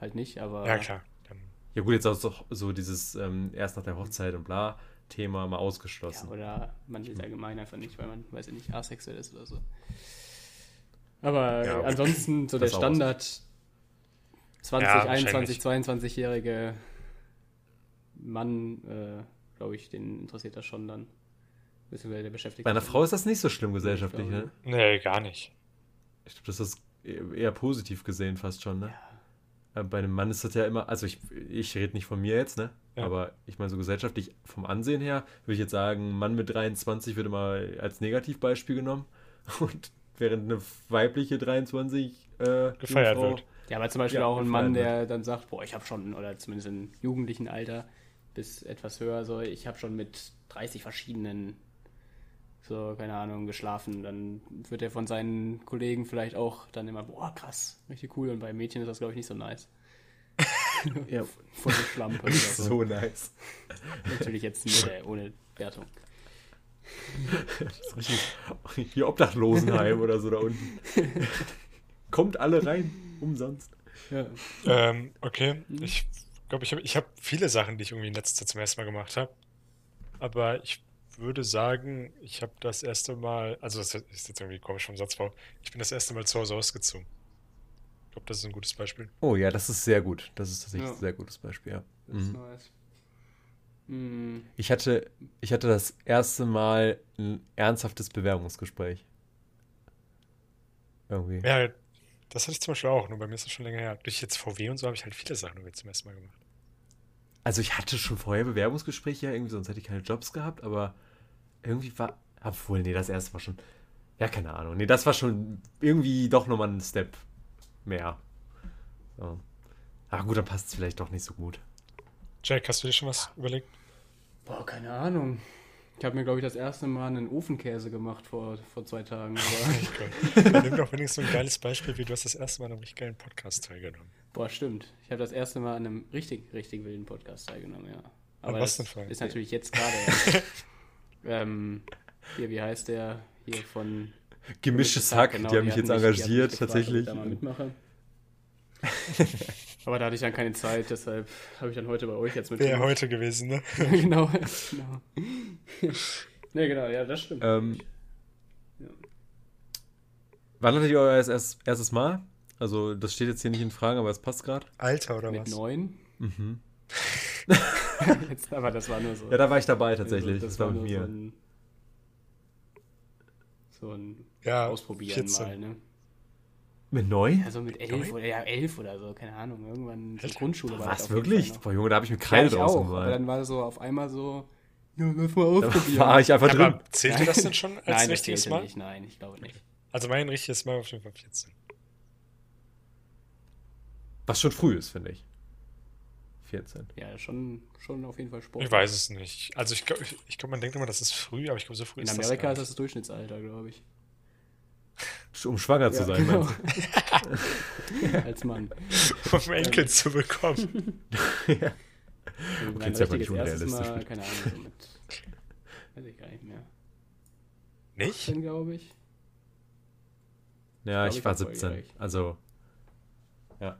halt nicht, aber. Ja, klar. Dann, Ja gut, jetzt auch so, so dieses ähm, erst nach der Hochzeit und bla Thema mal Ja, ausgeschlossen. oder man will es allgemein einfach nicht, weil man, weiß ich nicht, asexuell ist oder so. Aber Ja, okay. ansonsten so der Standard 20, Ja, 21, 22-jährige Mann, äh, glaube ich, den interessiert das schon dann. Beziehungsweise der beschäftigt Bei einer Frau ist das nicht so schlimm gesellschaftlich, ne? nee, gar nicht. Ich glaube, das ist eher positiv gesehen fast schon, ne? Äh, Bei einem Mann ist das ja immer, also ich, ich rede nicht von mir jetzt, ne? Ja. Aber ich meine, so gesellschaftlich vom Ansehen her würde ich jetzt sagen, ein Mann mit 23 wird immer als Negativbeispiel genommen. Und während eine weibliche 23 äh, Gefeiert Jungfrau- wird. Ja, aber zum Beispiel Ja, auch ein Mann, gefeiert der dann sagt, boah, ich habe schon, oder zumindest im jugendlichen Alter bis etwas höher, so, ich habe schon mit 30 verschiedenen, so, keine Ahnung, geschlafen. Dann wird er von seinen Kollegen vielleicht auch dann immer, boah, krass, richtig cool. Und bei Mädchen ist das, glaube ich, nicht so nice. Ja, Voll Schlampe. oder so. so nice. Natürlich jetzt nicht, äh, ohne Wertung. Das ist richtig, hier Obdachlosenheim oder so da unten. Kommt alle rein, umsonst. Ja. Ähm, okay, ich glaube, ich habe ich hab viele Sachen, die ich irgendwie in letzter Zeit zum ersten Mal gemacht habe. Aber ich würde sagen, ich habe das erste Mal, also das ist jetzt irgendwie komisch vom Satzbau, ich bin das erste Mal zu Hause ausgezogen. Ich glaube, das ist ein gutes Beispiel. Oh ja, das ist sehr gut. Das ist tatsächlich Ja. ein sehr gutes Beispiel, ja. Das ist Mhm. nice. Hm, Ich hatte, ich hatte das erste Mal ein ernsthaftes Bewerbungsgespräch. Irgendwie. Ja, das hatte ich zum Beispiel auch, nur bei mir ist das schon länger her. Durch jetzt VW und so habe ich halt viele Sachen irgendwie zum ersten Mal gemacht. Also ich hatte schon vorher Bewerbungsgespräche, ja, irgendwie, sonst hätte ich keine Jobs gehabt, aber irgendwie war. Obwohl, nee, das erste war schon. Ja, keine Ahnung. Nee, das war schon irgendwie doch nochmal ein Step mehr. So. Ach gut, dann passt es vielleicht doch nicht so gut. Jack, hast du dir schon was überlegt? boah, keine Ahnung. Ich habe mir, glaube ich, das erste Mal einen Ofenkäse gemacht vor, vor zwei Tagen. Aber. Dann nimm doch wenigstens so ein geiles Beispiel, wie du hast das erste Mal an einem richtig geilen Podcast teilgenommen. boah, stimmt. Ich habe das erste Mal an einem richtig, richtig wilden Podcast teilgenommen, ja. Aber was das denn für ist natürlich jetzt gerade erst. ähm, hier, wie heißt der? Hier von Gemischtes Hack, genau, die haben mich jetzt engagiert, mich gefragt, ob tatsächlich. Ich da mal mitmache. Aber da hatte ich dann keine Zeit, deshalb habe ich dann heute bei euch jetzt Wäre mitgemacht. heute gewesen, ne? genau, genau. ne, genau, ja, das stimmt. Ähm, Ja. Wann hattet ihr euer erstes, erstes Mal? Also, das steht jetzt hier nicht in Fragen, aber es passt gerade. Alter oder Mit was? neun. Mhm. Jetzt, aber das war nur so. Ja, da war ich dabei tatsächlich. Also, das, war mit nur mir. So ein, so ein Ja, Ausprobieren 14. mal, ne? Mit neun? Also mit elf Neun? oder ja, elf oder so, keine Ahnung. Irgendwann so. Grundschule war das Was, wirklich? Boah, Junge, da habe ich mit Ja, Kreide ich draußen auch, dann war so auf einmal so, ja, lass mal Da ausprobieren. war ich einfach drin. Aber zählt ihr das denn schon als Nein, richtiges zählte Mal? nicht, nein, ich glaube nicht. Also mein richtiges Mal auf jeden Fall 14. Was schon früh ist, finde ich. 14. Ja, schon, schon auf jeden Fall Sport. Ich weiß es nicht. Also ich glaube, ich, ich glaub, man denkt immer, das ist früh, aber ich glaube, so früh In ist Amerika das ist gar das das Durchschnittsalter, glaube ich. Um schwanger zu Ja, sein, genau. Als Mann. um Enkel zu bekommen. du? Mein ist ja aber richtiges nicht unrealistisch. Mal, keine Ahnung, so mit, weiß ich gar nicht mehr. Nicht? 18, glaube ich. Ja, Ich ich glaub, war ich war 17. volljährig. Also, ja.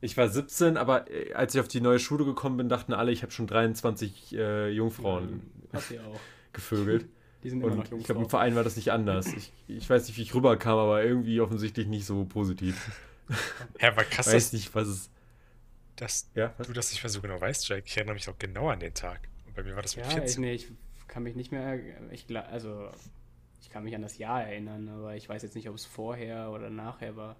Ich war 17, aber äh, als ich auf die neue Schule gekommen bin, dachten alle, ich habe schon 23 äh, Jungfrauen Hast du ja auch. gevögelt. Die sind immer noch Und ich glaube, im Verein war das nicht anders. Ich, ich weiß nicht, wie ich rüberkam, aber irgendwie offensichtlich nicht so positiv. Ja, aber krass, weiß dass, nicht, was es. dass Ja, was? du das nicht mehr so genau weißt, Jack. Ich erinnere mich auch genau an den Tag. Und bei mir war das mit Ja, ich, 14. nee, ich kann mich nicht mehr, ich, also ich kann mich an das Jahr erinnern, aber ich weiß jetzt nicht, ob es vorher oder nachher war.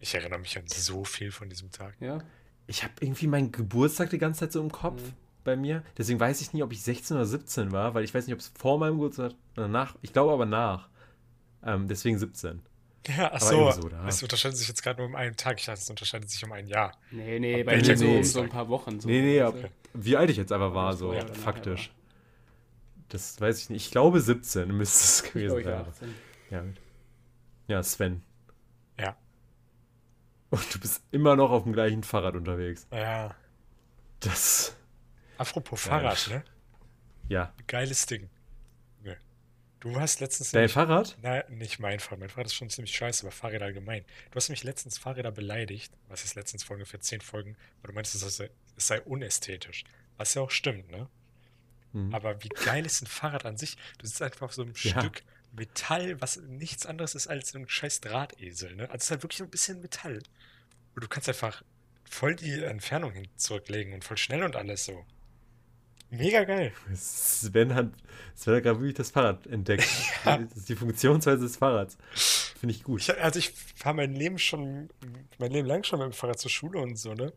Ich erinnere mich an so viel von diesem Tag. Ja? Ich habe irgendwie meinen Geburtstag die ganze Zeit so im Kopf Mhm. Bei mir. Deswegen weiß ich nicht, ob ich 16 oder 17 war, weil ich weiß nicht, ob es vor meinem Geburtstag oder nach. Ich glaube aber nach. Ähm, deswegen 17. Ja, ach so. so, da. Es unterscheidet sich jetzt gerade nur um einen Tag. Ich dachte, es unterscheidet sich um ein Jahr. Nee, nee, bei mir so um Geburtstag? so ein paar Wochen. So, nee, nee, du? wie alt ich jetzt aber war, so nachher faktisch. Das weiß ich nicht. Ich glaube 17 müsste es gewesen sein. 18. Ja, ja, Sven. Ja. Und du bist immer noch auf dem gleichen Fahrrad unterwegs. Ja. Das. Apropos Ja. Fahrrad, ne? Ja. Geiles Ding. Du hast letztens Dein nämlich, Fahrrad? na, nicht mein Fahrrad, mein Fahrrad ist schon ziemlich scheiße, aber Fahrräder allgemein. Du hast mich letztens Fahrräder beleidigt, was ist letztens vor ungefähr zehn Folgen, weil du meintest, es sei, es sei unästhetisch. Was ja auch stimmt, ne? Mhm. Aber wie geil ist ein Fahrrad an sich? Du sitzt einfach auf so einem Ja. Stück Metall, was nichts anderes ist als ein scheiß Drahtesel, ne? Also es ist halt wirklich so ein bisschen Metall. Und du kannst einfach voll die Entfernung hin zurücklegen und voll schnell und alles so. Mega geil. Sven hat, Sven hat gerade wirklich das Fahrrad entdeckt. Ja. Das ist die Funktionsweise des Fahrrads. Finde ich gut. Ich, also ich fahre mein Leben schon, mein Leben lang schon mit dem Fahrrad zur Schule und so, ne?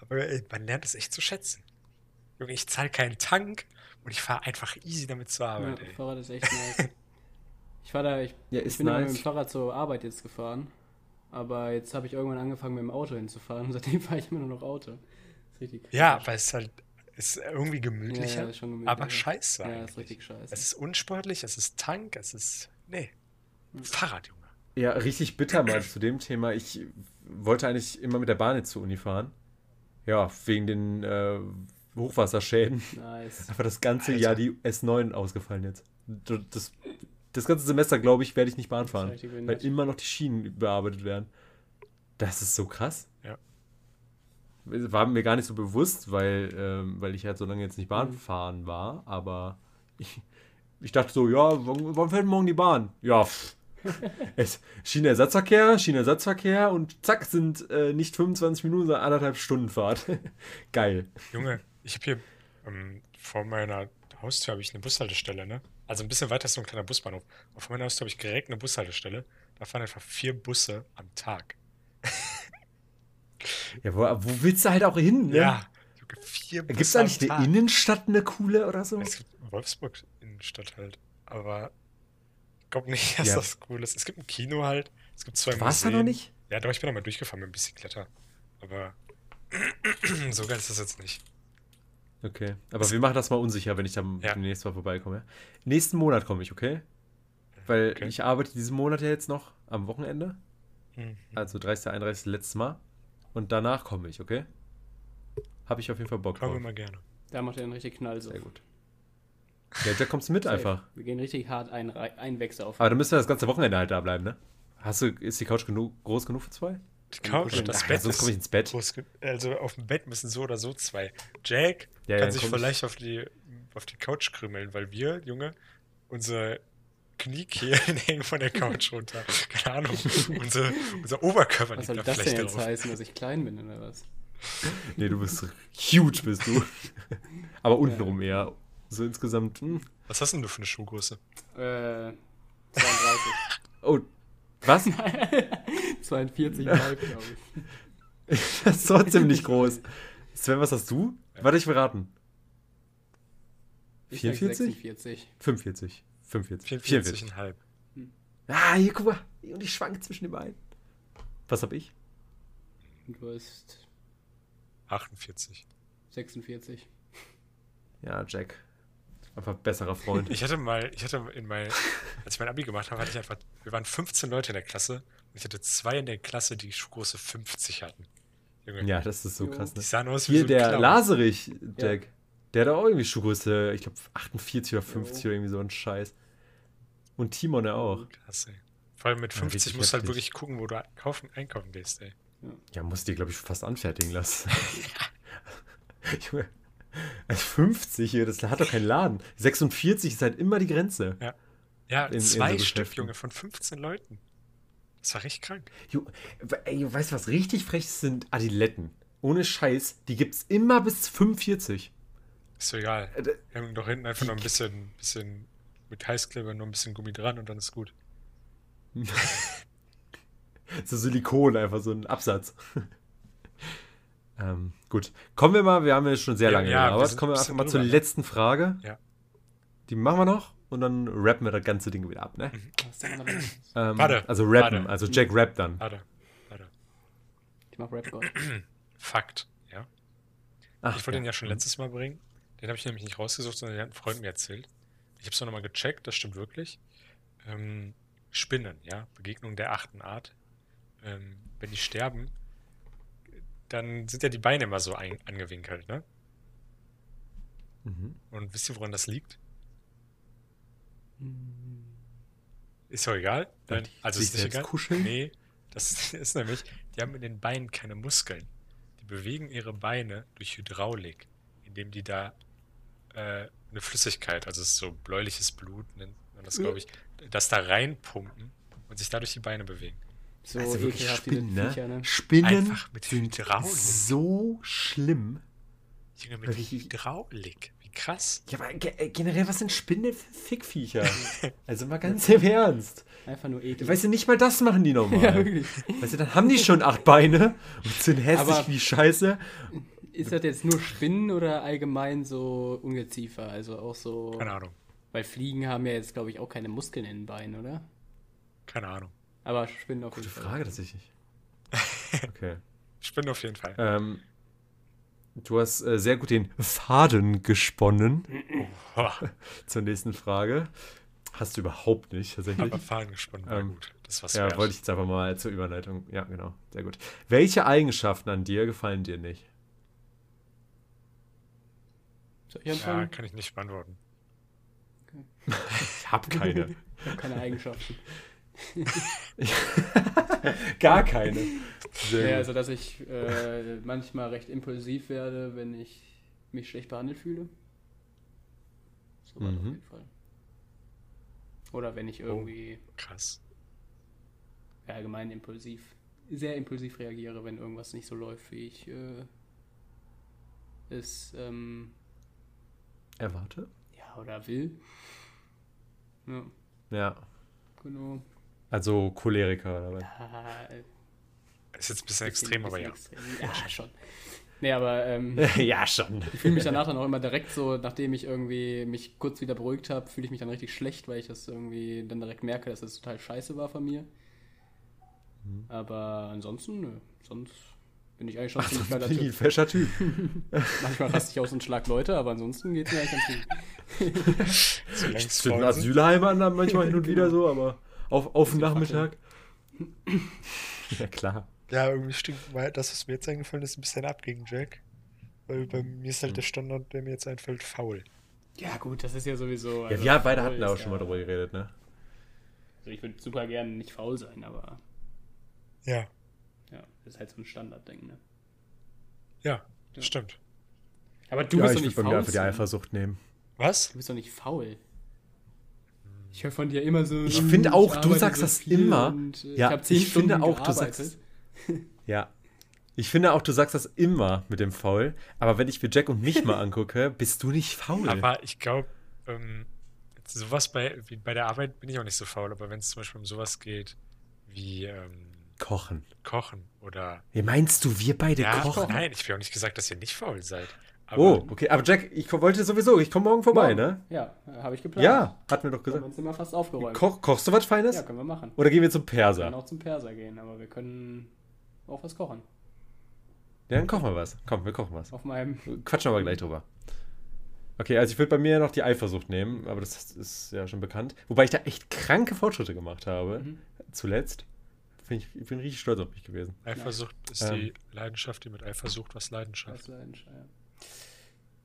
Aber ey, man lernt es echt zu schätzen. Junge, ich zahle keinen Tank und ich fahre einfach easy damit zur Ja, Arbeit, ey. Fahrrad ist echt nice. Ich fahr da, ich, Ja, ich ist bin immer mit nice. dem Fahrrad zur Arbeit jetzt gefahren. Aber jetzt habe ich irgendwann angefangen mit dem Auto hinzufahren und seitdem fahre ich immer nur noch Auto. ist richtig Ja, weil es halt ist irgendwie ja, gemütlicher, ja, ist schon gemütlich, aber ja. scheiße Ja, eigentlich. ist richtig scheiße. Es ist unsportlich, es ist Tank, es ist. Nee. Fahrrad, Junge. Ja, richtig bitter mal zu dem Thema. Ich wollte eigentlich immer mit der Bahn jetzt zur Uni fahren. Ja, wegen den äh, Hochwasserschäden. Nice. Einfach das ganze Alter. Jahr die S9 ausgefallen jetzt. Das, das ganze Semester, glaube ich, werde ich nicht Bahn fahren. Weil immer noch die Schienen bearbeitet werden. Das ist so krass. War mir gar nicht so bewusst, weil, ähm, weil ich halt so lange jetzt nicht Bahn Mhm. fahren war, aber ich, ich dachte so, ja, wann, wann fährt morgen die Bahn? Ja, pff. es, Schienenersatzverkehr, Schienenersatzverkehr und zack, sind äh, nicht 25 Minuten, sondern anderthalb Stunden Fahrt. Geil. Junge, ich habe hier ähm, vor meiner Haustür habe ich eine Bushaltestelle, ne? Also ein bisschen weiter ist so ein kleiner Busbahnhof. Aber vor meiner Haustür habe ich direkt eine Bushaltestelle. Da fahren einfach vier Busse am Tag. Ja, wo, wo willst du halt auch hin? Ne? Ja, vier Gibt es eigentlich eine. Innenstadt, eine coole oder so? Es gibt Wolfsburg Innenstadt halt. Aber ich glaube nicht, dass Ja. das cool ist. Es gibt ein Kino halt. Es gibt zwei Warst du noch nicht? Ja, doch, ich bin da mal durchgefahren mit dem Bicicletta. Aber so geil ist das jetzt nicht. Okay, aber wir machen das mal unsicher, wenn ich dann Ja. demnächst mal vorbeikomme. Nächsten Monat komme ich, okay? Weil Okay. ich arbeite diesen Monat ja jetzt noch am Wochenende. Hm. Also 30. 31. letztes Mal. Und danach komme ich, okay? Habe ich auf jeden Fall Bock Kommen wir mal gerne. Da macht er einen richtig Knall so. Sehr gut. Ja, Jack, kommst du mit Safe. einfach. Wir gehen richtig hart ein, einwechseln auf. Aber dann müssen wir das ganze Wochenende halt da bleiben, ne? Hast du, ist die Couch genug, groß genug für zwei? Die Couch und das Ach, Bett sonst komme ich ins Bett. Also auf dem Bett müssen so oder so zwei. Jack Ja, ja, kann dann sich vielleicht auf die, auf die Couch krümmeln, weil wir, Junge, unsere Kniekehlen hängen von der Couch runter. Keine Ahnung. unser, unser Oberkörper Was liegt soll da das denn vielleicht jetzt drauf. heißen, dass ich klein bin oder was? Nee, du bist huge, bist du. Aber untenrum eher. So insgesamt. Hm. Was hast denn du für eine Schuhgröße? Äh, 32. Oh, was? 42,5, glaube ich. Das ist trotzdem nicht groß. Sven, was hast du? Warte, ich will raten. Ich sag 44? 46. 45. 45. 44. 44,5. Ah, hier, guck mal. Und ich schwank zwischen den beiden. Was hab ich? Und du hast 48. 46. Ja, Jack. Einfach besserer Freund. Ich hatte mal, ich hatte in mein, als ich mein Abi gemacht habe, hatte ich einfach, wir waren 15 Leute in der Klasse und ich hatte zwei in der Klasse, die Schuhgröße 50 hatten. Junge, ja, das ist so Jo. krass, die ne? sahen aus wie Hier, so ein der Clown. Laserich, Jack. Der hat auch irgendwie Schuhgröße, ich glaube 48 oder 50 Jo. oder irgendwie so ein Scheiß. Und Timon ja auch. Krass, ey. Vor allem mit Ja, 50 richtig musst du halt wirklich gucken, wo du kaufen, einkaufen gehst, ey. Ja, musst die, glaube ich, fast anfertigen lassen. Junge. Also 50 hier, das hat doch keinen Laden. 46 ist halt immer die Grenze. Ja, In- in zwei so Stück. Junge, von 15 Leuten. Das war richtig krank. Jo, ey, weißt du, was richtig frech ist, sind Adiletten. Ohne Scheiß, die gibt's immer bis 45. Ist so egal. Äh, Wir haben doch hinten einfach noch ein bisschen, bisschen mit Heißkleber noch ein bisschen Gummi dran und dann ist gut. So Silikon, einfach so ein Absatz. ähm, gut. Kommen wir mal, wir haben ja schon sehr Ja, lange ja, sind Kommen wir ein einfach mal zur drüber, ne? letzten Frage. Ja. Die machen wir noch und dann rappen wir das ganze Ding wieder ab, ne? Noch? Ähm, Warte, also rappen, warte. also Jack rappt dann. Warte, warte. Ich mach Rap. Fakt, ja. Ach, Ich wollte den ja Mhm. schon letztes Mal bringen. Den habe ich nämlich nicht rausgesucht, sondern den hat ein Freund mir erzählt. Ich habe es nochmal gecheckt, das stimmt wirklich. Ähm, Spinnen, ja, Begegnung der achten Art. Ähm, wenn die sterben, dann sind ja die Beine immer so ein, angewinkelt, ne? Mhm. Und wisst ihr, woran das liegt? Hm, Ist doch egal. Dann also ist nicht egal. kuscheln? Nee, das ist nämlich, die haben in den Beinen keine Muskeln. Die bewegen ihre Beine durch Hydraulik, indem die da äh, eine Flüssigkeit, also es ist so bläuliches Blut, nennt man das, glaube ich, das da reinpumpen und sich dadurch die Beine bewegen. So also wirklich Spinnen, ne? Viecher, ne? Spinnen Einfach mit sind Hydraulik. so schlimm. Junge, mit. Hydraulik. Wie krass. Ja, aber ge äh, generell, was sind Spinnen für Fickviecher? also mal ganz im Ernst. Einfach nur eklig. Weißt du, nicht mal das machen die normal. ja, wirklich. Weißt du, dann haben die schon acht Beine und sind hässlich Aber- wie Scheiße. Ist das jetzt nur Spinnen oder allgemein so Ungeziefer? Also auch so. Keine Ahnung. Weil Fliegen haben ja jetzt, glaube ich, auch keine Muskeln in den Beinen, oder? Keine Ahnung. Aber Spinnen auf jeden Gute Fall. Frage tatsächlich. Okay. Spinnen auf jeden Fall. Ähm, du hast äh, sehr gut den Faden gesponnen zur nächsten Frage. Hast du überhaupt nicht, tatsächlich. aber Fahren gesponnen war Ähm, gut. Das was Ja, wert. wollte ich jetzt einfach mal zur Überleitung. Ja, genau. Sehr gut. Welche Eigenschaften an dir gefallen dir nicht? Soll ich Ja, anfangen? kann ich nicht beantworten. Ich habe keine. Ich habe keine Eigenschaften. Gar keine. Sehr Ja, also dass ich äh, manchmal recht impulsiv werde, wenn ich mich schlecht behandelt fühle. So das auf Mhm. jeden Fall. Oder wenn ich irgendwie Krass. allgemein impulsiv, sehr impulsiv reagiere, wenn irgendwas nicht so läuft, wie ich äh, es ähm, Erwarte? ja oder will. Ja, Ja. genau. Also Choleriker oder was? Ah, äh, Ist jetzt ein bisschen extrem, aber ja. extrem. Ja, schon. Nee, aber ähm, ja, schon. Ich fühle mich danach dann auch immer direkt so, nachdem ich irgendwie mich kurz wieder beruhigt habe, fühle ich mich dann richtig schlecht, weil ich das irgendwie dann direkt merke, dass das total scheiße war von mir. Mhm. Aber ansonsten, nö. Sonst bin ich eigentlich schon ziemlich geiler bin ich ein fescher Typ. Manchmal raste ich aus und schlag Leute, aber ansonsten geht es mir eigentlich ganz gut. Ich sind. Asylheime an manchmal hin und wieder so, aber auf, auf den Nachmittag. Ja, klar. Ja, irgendwie stimmt, weil das, was mir jetzt eingefallen ist, ein bisschen ab gegen Jack. Weil bei mir ist halt der Standard, der mir jetzt einfällt, faul. Ja, gut, das ist ja sowieso. Ja, also wir beide hatten da auch schon mal ja- drüber geredet, ne? Also ich würde super gerne nicht faul sein, aber Ja, ja, ist halt so ein Standardding, ne? ja, Ja. stimmt. Aber du ja, bist ich doch würde nicht bei mir faul. einfach die. Eifersucht nehmen. Was? Du bist doch nicht faul. Ich höre von dir immer so. Ich "Hm, finde auch, du arbeite sagst so das immer. Und, äh, Ja, ich habe zehn ich finde auch, du gearbeitet. sagst Ja. Ich finde auch, du sagst das immer mit dem Faul, aber wenn ich mir Jack und mich mal angucke, bist du nicht faul. Aber ich glaube, ähm, sowas bei, wie bei der Arbeit bin ich auch nicht so faul, aber wenn es zum Beispiel um sowas geht wie ähm, Kochen. Kochen oder. Wie meinst du, wir beide Ja, kochen? nein, ich will auch nicht gesagt, dass ihr nicht faul seid. Aber Oh, okay. Aber Jack, ich wollte sowieso, ich komme morgen vorbei, Morgen. ne? Ja, habe ich geplant. Ja, hat mir doch Haben wir gesagt. uns immer fast aufgeräumt. Ko kochst du was Feines? ja, können wir machen. Oder gehen wir zum Wir können Perser? auch zum Perser gehen, aber wir können auch was kochen. Ja, dann kochen wir was. Komm, wir kochen was. Auf meinem. Quatschen wir aber gleich drüber. Okay, also ich würde bei mir noch die Eifersucht nehmen, aber das ist ja schon bekannt. Wobei ich da echt kranke Fortschritte gemacht habe. Mhm. Zuletzt. Find ich, ich bin richtig stolz auf mich gewesen. Eifersucht ist Ähm. die Leidenschaft, die mit Eifersucht was Leidenschaft. Was Leidenschaft, ja.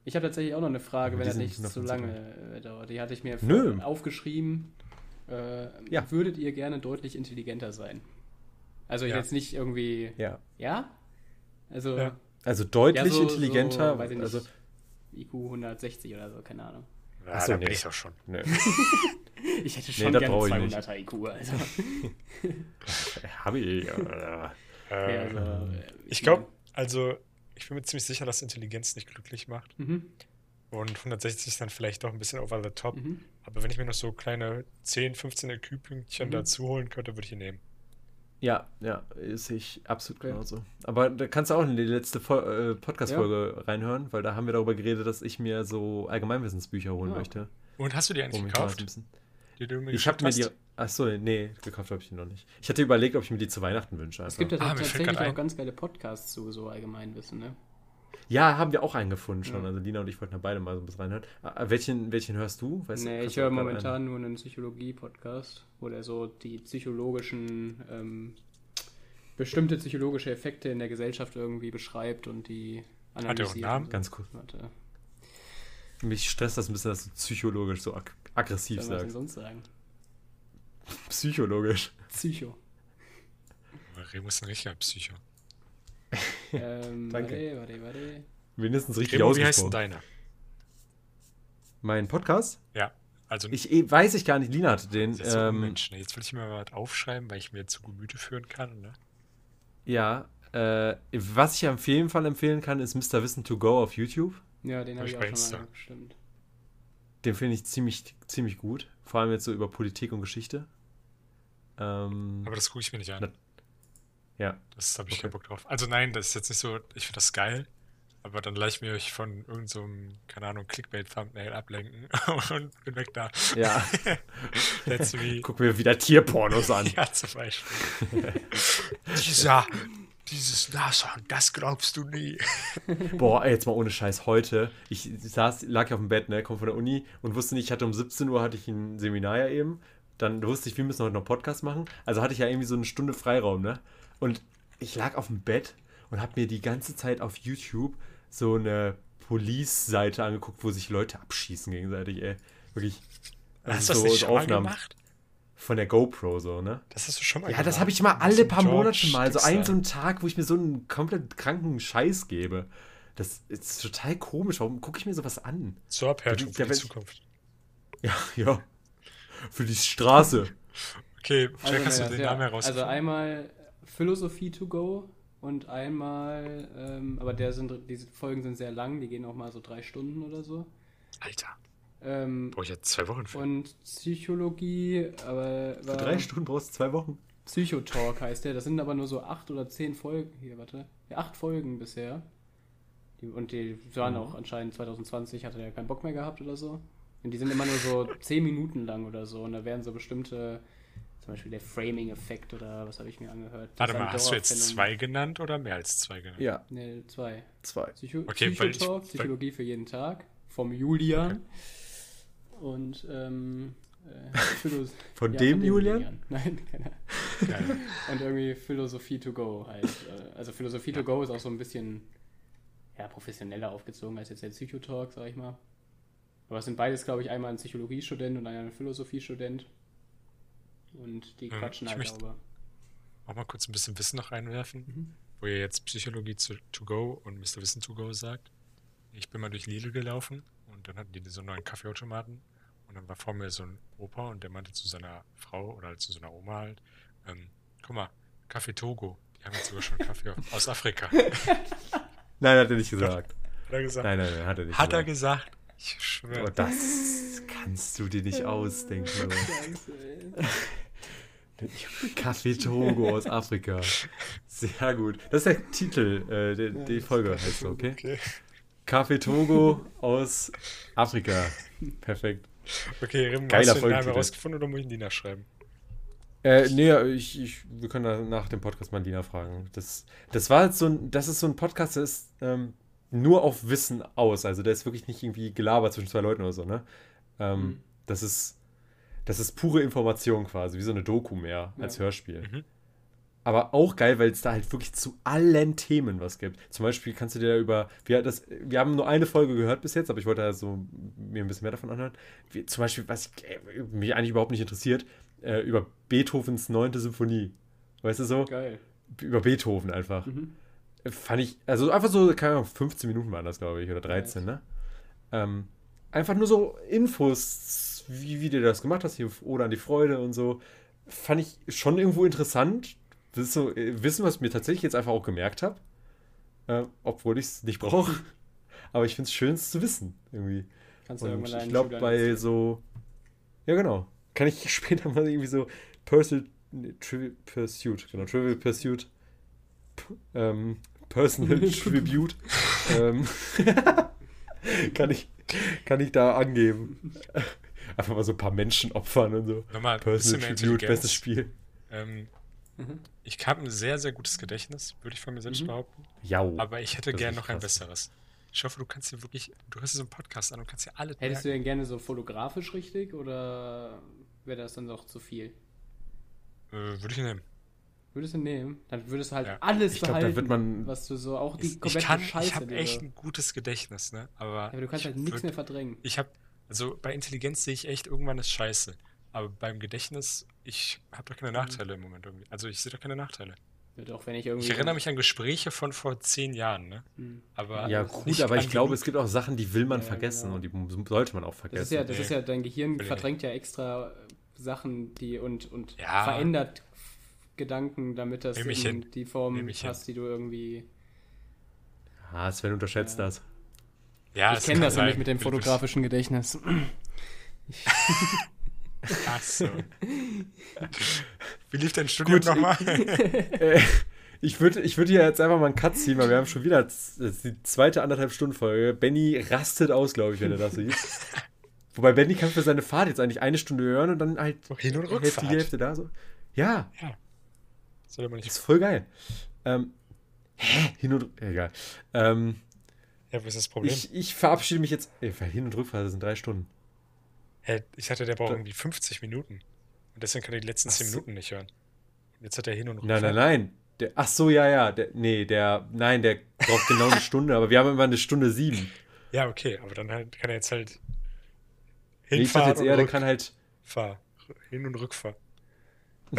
Ich habe tatsächlich auch noch eine Frage, wenn das nicht noch so lange äh, dauert. Die hatte ich mir Nö. aufgeschrieben. Äh, Ja. Würdet ihr gerne deutlich intelligenter sein? Also Ja. jetzt nicht irgendwie. Ja. Ja? Also. Ja. Also deutlich Ja, so- intelligenter. So, weiß ich nicht, also, IQ 160 oder so, keine Ahnung. Ja, Ach so, da nee. bin ich doch schon. nö. Ich hätte schon das gerne brauch ich nicht. 200er IQ. Also. Hab ich. Äh, Ja, also, äh, ich glaube, also, ich bin mir ziemlich sicher, dass Intelligenz nicht glücklich macht. Mhm. Und 160 ist dann vielleicht doch ein bisschen over the top. Mhm. Aber wenn ich mir noch so kleine 10, 15 IQ-Pünktchen Mhm. dazu holen könnte, würde ich ihn nehmen. ja, ja, ist ich absolut Okay. genauso. Aber da kannst du auch in die letzte äh, Podcast-Folge reinhören, weil da haben wir darüber geredet, dass ich mir so Allgemeinwissensbücher holen Ja. möchte. Und hast du die eigentlich gekauft? Die du mir Ich habe mir die. Achso, nee, gekauft habe ich die noch nicht. Ich hatte überlegt, ob ich mir die zu Weihnachten wünsche. Es Einfach. gibt ja Ah, tatsächlich auch ganz geile Podcasts zu so Allgemeinwissen, ne? ja, haben wir auch einen gefunden schon. Ja. Also Lina und ich wollten da beide mal so ein bisschen reinhören. Ah, welchen, welchen hörst du? Weißt nee, ich höre momentan nur einen Psychologie-Podcast, wo der so die psychologischen, ähm, bestimmte psychologische Effekte in der Gesellschaft irgendwie beschreibt und die Hat er auch einen analysiert. Namen? Ganz cool. Warte, einen- Mich stresst das ein bisschen, dass du psychologisch so ag aggressiv was soll man denn sonst sagen? Psychologisch. Psycho. Remo ist ein richtiger Psycho. Ähm, Danke. Warte, warte, warte. Wenigstens richtig Remo, wie heißt denn deiner? Mein Podcast? Ja, also Ich eh, weiß ich gar nicht. Lina hatte den. So Ähm, unmensch, ne? Jetzt will ich mir mal was aufschreiben, weil ich mir zu Gemüte führen kann. Ne? ja, äh, was ich auf jeden Fall empfehlen kann, ist Mr. Wissen to Go auf YouTube. Ja, den Hab habe ich ich auch bei schon Insta. mal bestimmt. Den finde ich ziemlich, ziemlich gut. Vor allem jetzt so über Politik und Geschichte. Ähm, Aber das gucke ich mir nicht an. Na- ja. Das habe ich Okay. keinen Bock drauf. Also nein, das ist jetzt nicht so, ich finde das geil, aber dann lasse ich mir euch von irgendeinem, so keine Ahnung, Clickbait-Thumbnail ablenken und bin weg da. Ja. Let's me. Guck mir wieder Tierpornos an. Ja, zum Beispiel. Dieser, dieses Nashorn, das glaubst du nie. Boah, ey, jetzt mal ohne Scheiß. Heute, ich saß, lag ja auf dem Bett, ne, komm von der Uni und wusste nicht, ich hatte um 17 Uhr hatte ich ein Seminar ja eben. Dann wusste ich, wir müssen heute noch Podcast machen. Also hatte ich ja irgendwie so eine Stunde Freiraum, ne? Und ich lag auf dem Bett und habe mir die ganze Zeit auf YouTube so eine Police-Seite angeguckt, wo sich Leute abschießen gegenseitig, ey. Wirklich. Hast Also du das so nicht schon mal gemacht? Von der GoPro, so, ne? Das hast du schon mal Ja, das gemacht. habe ich mal alle so paar George Monate mal. So einen so einen Tag, wo ich mir so einen komplett kranken Scheiß gebe. Das ist total komisch. Warum gucke ich mir sowas an? Zur Abhärtung Ja, für die Zukunft. Ja, ja. Für die Straße. Okay, vielleicht hast du naja, den ja, Namen Also herausgefunden. einmal Philosophie to go und einmal, ähm, aber der sind, diese Folgen sind sehr lang, die gehen auch mal so drei Stunden oder so. Alter, Ähm, brauche ich jetzt zwei Wochen für. und Psychologie, aber Für drei Stunden brauchst du zwei Wochen. Psychotalk heißt der. Das sind aber nur so acht oder zehn Folgen. Hier, warte. Ja, acht Folgen bisher. Die, und die waren Mhm. auch anscheinend 2020, hatte er keinen Bock mehr gehabt oder so. Und die sind immer nur so zehn Minuten lang oder so. Und da werden so bestimmte, zum Beispiel der Framing-Effekt oder was habe ich mir angehört. Warte mal, hast du jetzt zwei genannt oder mehr als zwei genannt? Ja, Nee, zwei. zwei. Psycho Okay, ich- Psychotalk, weil- Psychologie für jeden Tag. Vom Julian. Und, ähm, äh, Philos Von ja, dem Julian? Nein, keine. Und irgendwie Philosophie to go halt. Äh, Also Philosophie to go ist auch so ein bisschen ja, professioneller aufgezogen als jetzt der Psychotalk, sag ich mal. Aber es sind beides, glaube ich, einmal ein Psychologiestudent und einer ein Philosophiestudent. Und die Ähm, quatschen ich halt darüber. Auch mal kurz ein bisschen Wissen noch reinwerfen, Mhm. wo ihr jetzt Psychologie zu, to go und Mr. Wissen to go sagt. Ich bin mal durch Lidl gelaufen und dann hatten die so einen neuen Kaffeeautomaten und dann war vor mir so ein Opa und der meinte zu seiner Frau oder halt zu seiner Oma halt, ähm, guck mal, Kaffee Togo, die haben jetzt sogar schon Kaffee aus Afrika. Hat Nein, hat er nicht gesagt. er gesagt. Nein, nein, nein, hat er nicht Hat er gesagt. gesagt. Ich schwöre. Oh, das kannst du dir nicht ausdenken. Kaffee Togo aus Afrika. Sehr gut. Das ist der Titel, äh, der, die Folge heißt so, okay? Okay. Kaffee Togo aus Afrika. Perfekt. Okay, Rim, Geiler hast du den Namen herausgefunden oder muss ich ihn Dina schreiben? Äh, nee, ich, ich, wir können da nach dem Podcast mal Lina fragen. Das, das war jetzt so ein, das ist so ein Podcast, der ist ähm, nur auf Wissen aus. Also der ist wirklich nicht irgendwie gelabert zwischen zwei Leuten oder so, ne? Ähm, Mhm. Das ist, das ist pure Information quasi, wie so eine Doku mehr als Ja. Hörspiel. Mhm. Aber auch geil, weil es da halt wirklich zu allen Themen was gibt. Zum Beispiel kannst du dir über, wir, das, wir haben nur eine Folge gehört bis jetzt, aber ich wollte da so mir ein bisschen mehr davon anhören. Wie, zum Beispiel, was ich, äh, mich eigentlich überhaupt nicht interessiert, äh, über Beethovens neunte Symphonie. Weißt du so? Geil. Über Beethoven einfach. Mhm. Fand ich, also einfach so, keine Ahnung, 15 Minuten waren das, glaube ich, oder 13, ne? Ähm, einfach nur so Infos, wie, wie du das gemacht hast, hier, oder an die Freude und so. Fand ich schon irgendwo interessant. Das ist so äh, Wissen, was ich mir tatsächlich jetzt einfach auch gemerkt habe. Äh, obwohl ich es nicht brauche. Aber ich finde es schön, es zu wissen, irgendwie. Kannst du irgendwann ich glaube, bei so. Ja, genau. Kann ich später mal irgendwie so Personal nee, Trivial Pursuit, genau, Trivial Pursuit. P ähm, Personal Tribute. ähm, kann, ich, kann ich da angeben. Einfach mal so ein paar Menschen opfern und so. Nochmal Personal Tribute, bestes Spiel. Ähm, Mhm. ich habe ein sehr, sehr gutes Gedächtnis, würde ich von mir selbst Mhm. behaupten. Jau. Aber ich hätte Das ist gern echt noch ein besseres. Ich hoffe, du kannst dir wirklich, du hörst dir so einen Podcast an und kannst dir alle Hättest du merken. den gerne so fotografisch richtig oder wäre das dann doch zu viel? Äh, würde ich nehmen. Würdest du nehmen? Dann würdest du halt Ja. alles Ich glaub, da behalten, wird man- was du so, auch die Ich komplette kann, Scheiße. ich habe echt du- ein gutes Gedächtnis, ne? Aber, Ja, aber du kannst ich halt nichts mehr verdrängen. Ich habe, also bei Intelligenz sehe ich echt irgendwann das Scheiße. Aber beim Gedächtnis, ich habe doch keine Nachteile im Moment irgendwie. Also ich sehe doch keine Nachteile. Ja, doch, wenn ich irgendwie. Ich erinnere mich an Gespräche von vor zehn Jahren, ne? Hm. Aber Ja, nicht gut, aber ich glaube, es gibt auch Sachen, die will man Ja, vergessen genau. und die sollte man auch Das vergessen. ist ja, das Nee. ist ja, dein Gehirn verdrängt ja extra äh, Sachen, die und, und Ja. verändert Gedanken, damit das in hin. die Form hin. passt, die du irgendwie. Ah, Sven unterschätzt Ja. das. ja, ich kenne das nämlich mit dem fotografischen Gedächtnis. Ach so. Wie lief dein Studium nochmal? Äh, ich würde ich würd hier jetzt einfach mal einen Cut ziehen, weil wir haben schon wieder das ist die zweite anderthalb Stunden Folge. Benny rastet aus, glaube ich, wenn er das sieht. Wobei Benny kann für seine Fahrt jetzt eigentlich eine Stunde hören und dann halt Hin- und Hälfte die Hälfte da so. Ja, Ja. Soll man das nicht. ist voll geil. Ähm, hä? Hin und egal. Ähm, Ja, was ist das Problem? ich, ich verabschiede mich jetzt. Ey, Hin- und Rückfahrt sind drei Stunden. Hä, ich hatte, der braucht irgendwie 50 Minuten. Und deswegen kann er die letzten Ach 10 so. Minuten nicht hören. Und jetzt hat er hin und Nein, nein, nein. Der, ach so, ja, ja. Der, nee, der, nein, der braucht genau eine Stunde, aber wir haben immer eine Stunde sieben. Ja, okay, aber dann halt, kann er jetzt halt Nee, ich dachte hinfahren jetzt eher, und der kann halt Rückfahr. Hin- und Rückfahr.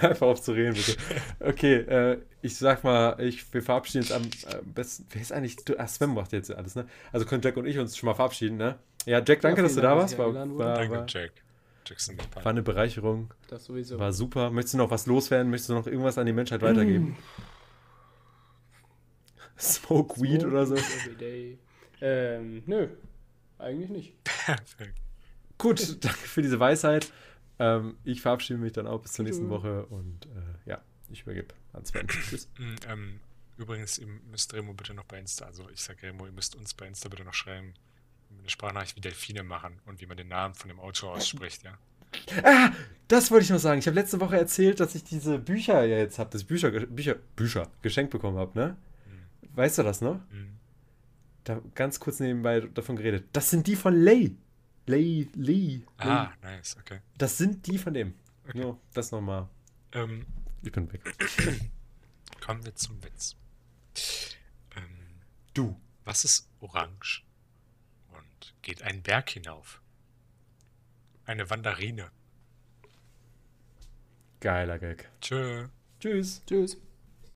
Einfach auf zu reden, bitte. Okay, äh, ich sag mal, ich, wir verabschieden uns am äh, besten. Wer ist eigentlich. Du, ach, Sven macht jetzt alles, ne? Also können Jack und ich uns schon mal verabschieden, ne? Ja, Jack, danke, Ja, dass du da warst. War, war, Danke, war, Jack. Jackson war eine Bereicherung. Das sowieso. War super. Möchtest du noch was loswerden? Möchtest du noch irgendwas an die Menschheit weitergeben? Smoke Weed oder so? Ähm, nö. Eigentlich nicht. Perfekt. Gut, danke für diese Weisheit. Ähm, ich verabschiede mich dann auch bis zur nächsten. Woche und äh, ja, ich übergebe an Sven. Tschüss. Mm, Ähm, übrigens, ihr müsst Remo bitte noch bei Insta, also ich sag Remo, ihr müsst uns bei Insta bitte noch schreiben, eine Sprachnachricht wie Delfine machen und wie man den Namen von dem Autor ausspricht, ja. Ah, das wollte ich noch sagen. Ich habe letzte Woche erzählt, dass ich diese Bücher ja jetzt habe, ich Bücher, Bücher, Bücher geschenkt bekommen habe, ne? Mm, Weißt du das noch? mm. Da ganz kurz nebenbei davon geredet. Das sind die von Lay. Lay, Lee. Ah, nice, okay. Das sind die von dem. Okay. Nur, das nochmal. Ähm, Ich bin weg. kommen wir zum Witz. Ähm, Du. was ist orange geht einen Berg hinauf? Eine Wanderine. Geiler Gag. Tschö. Tschüss. Tschüss.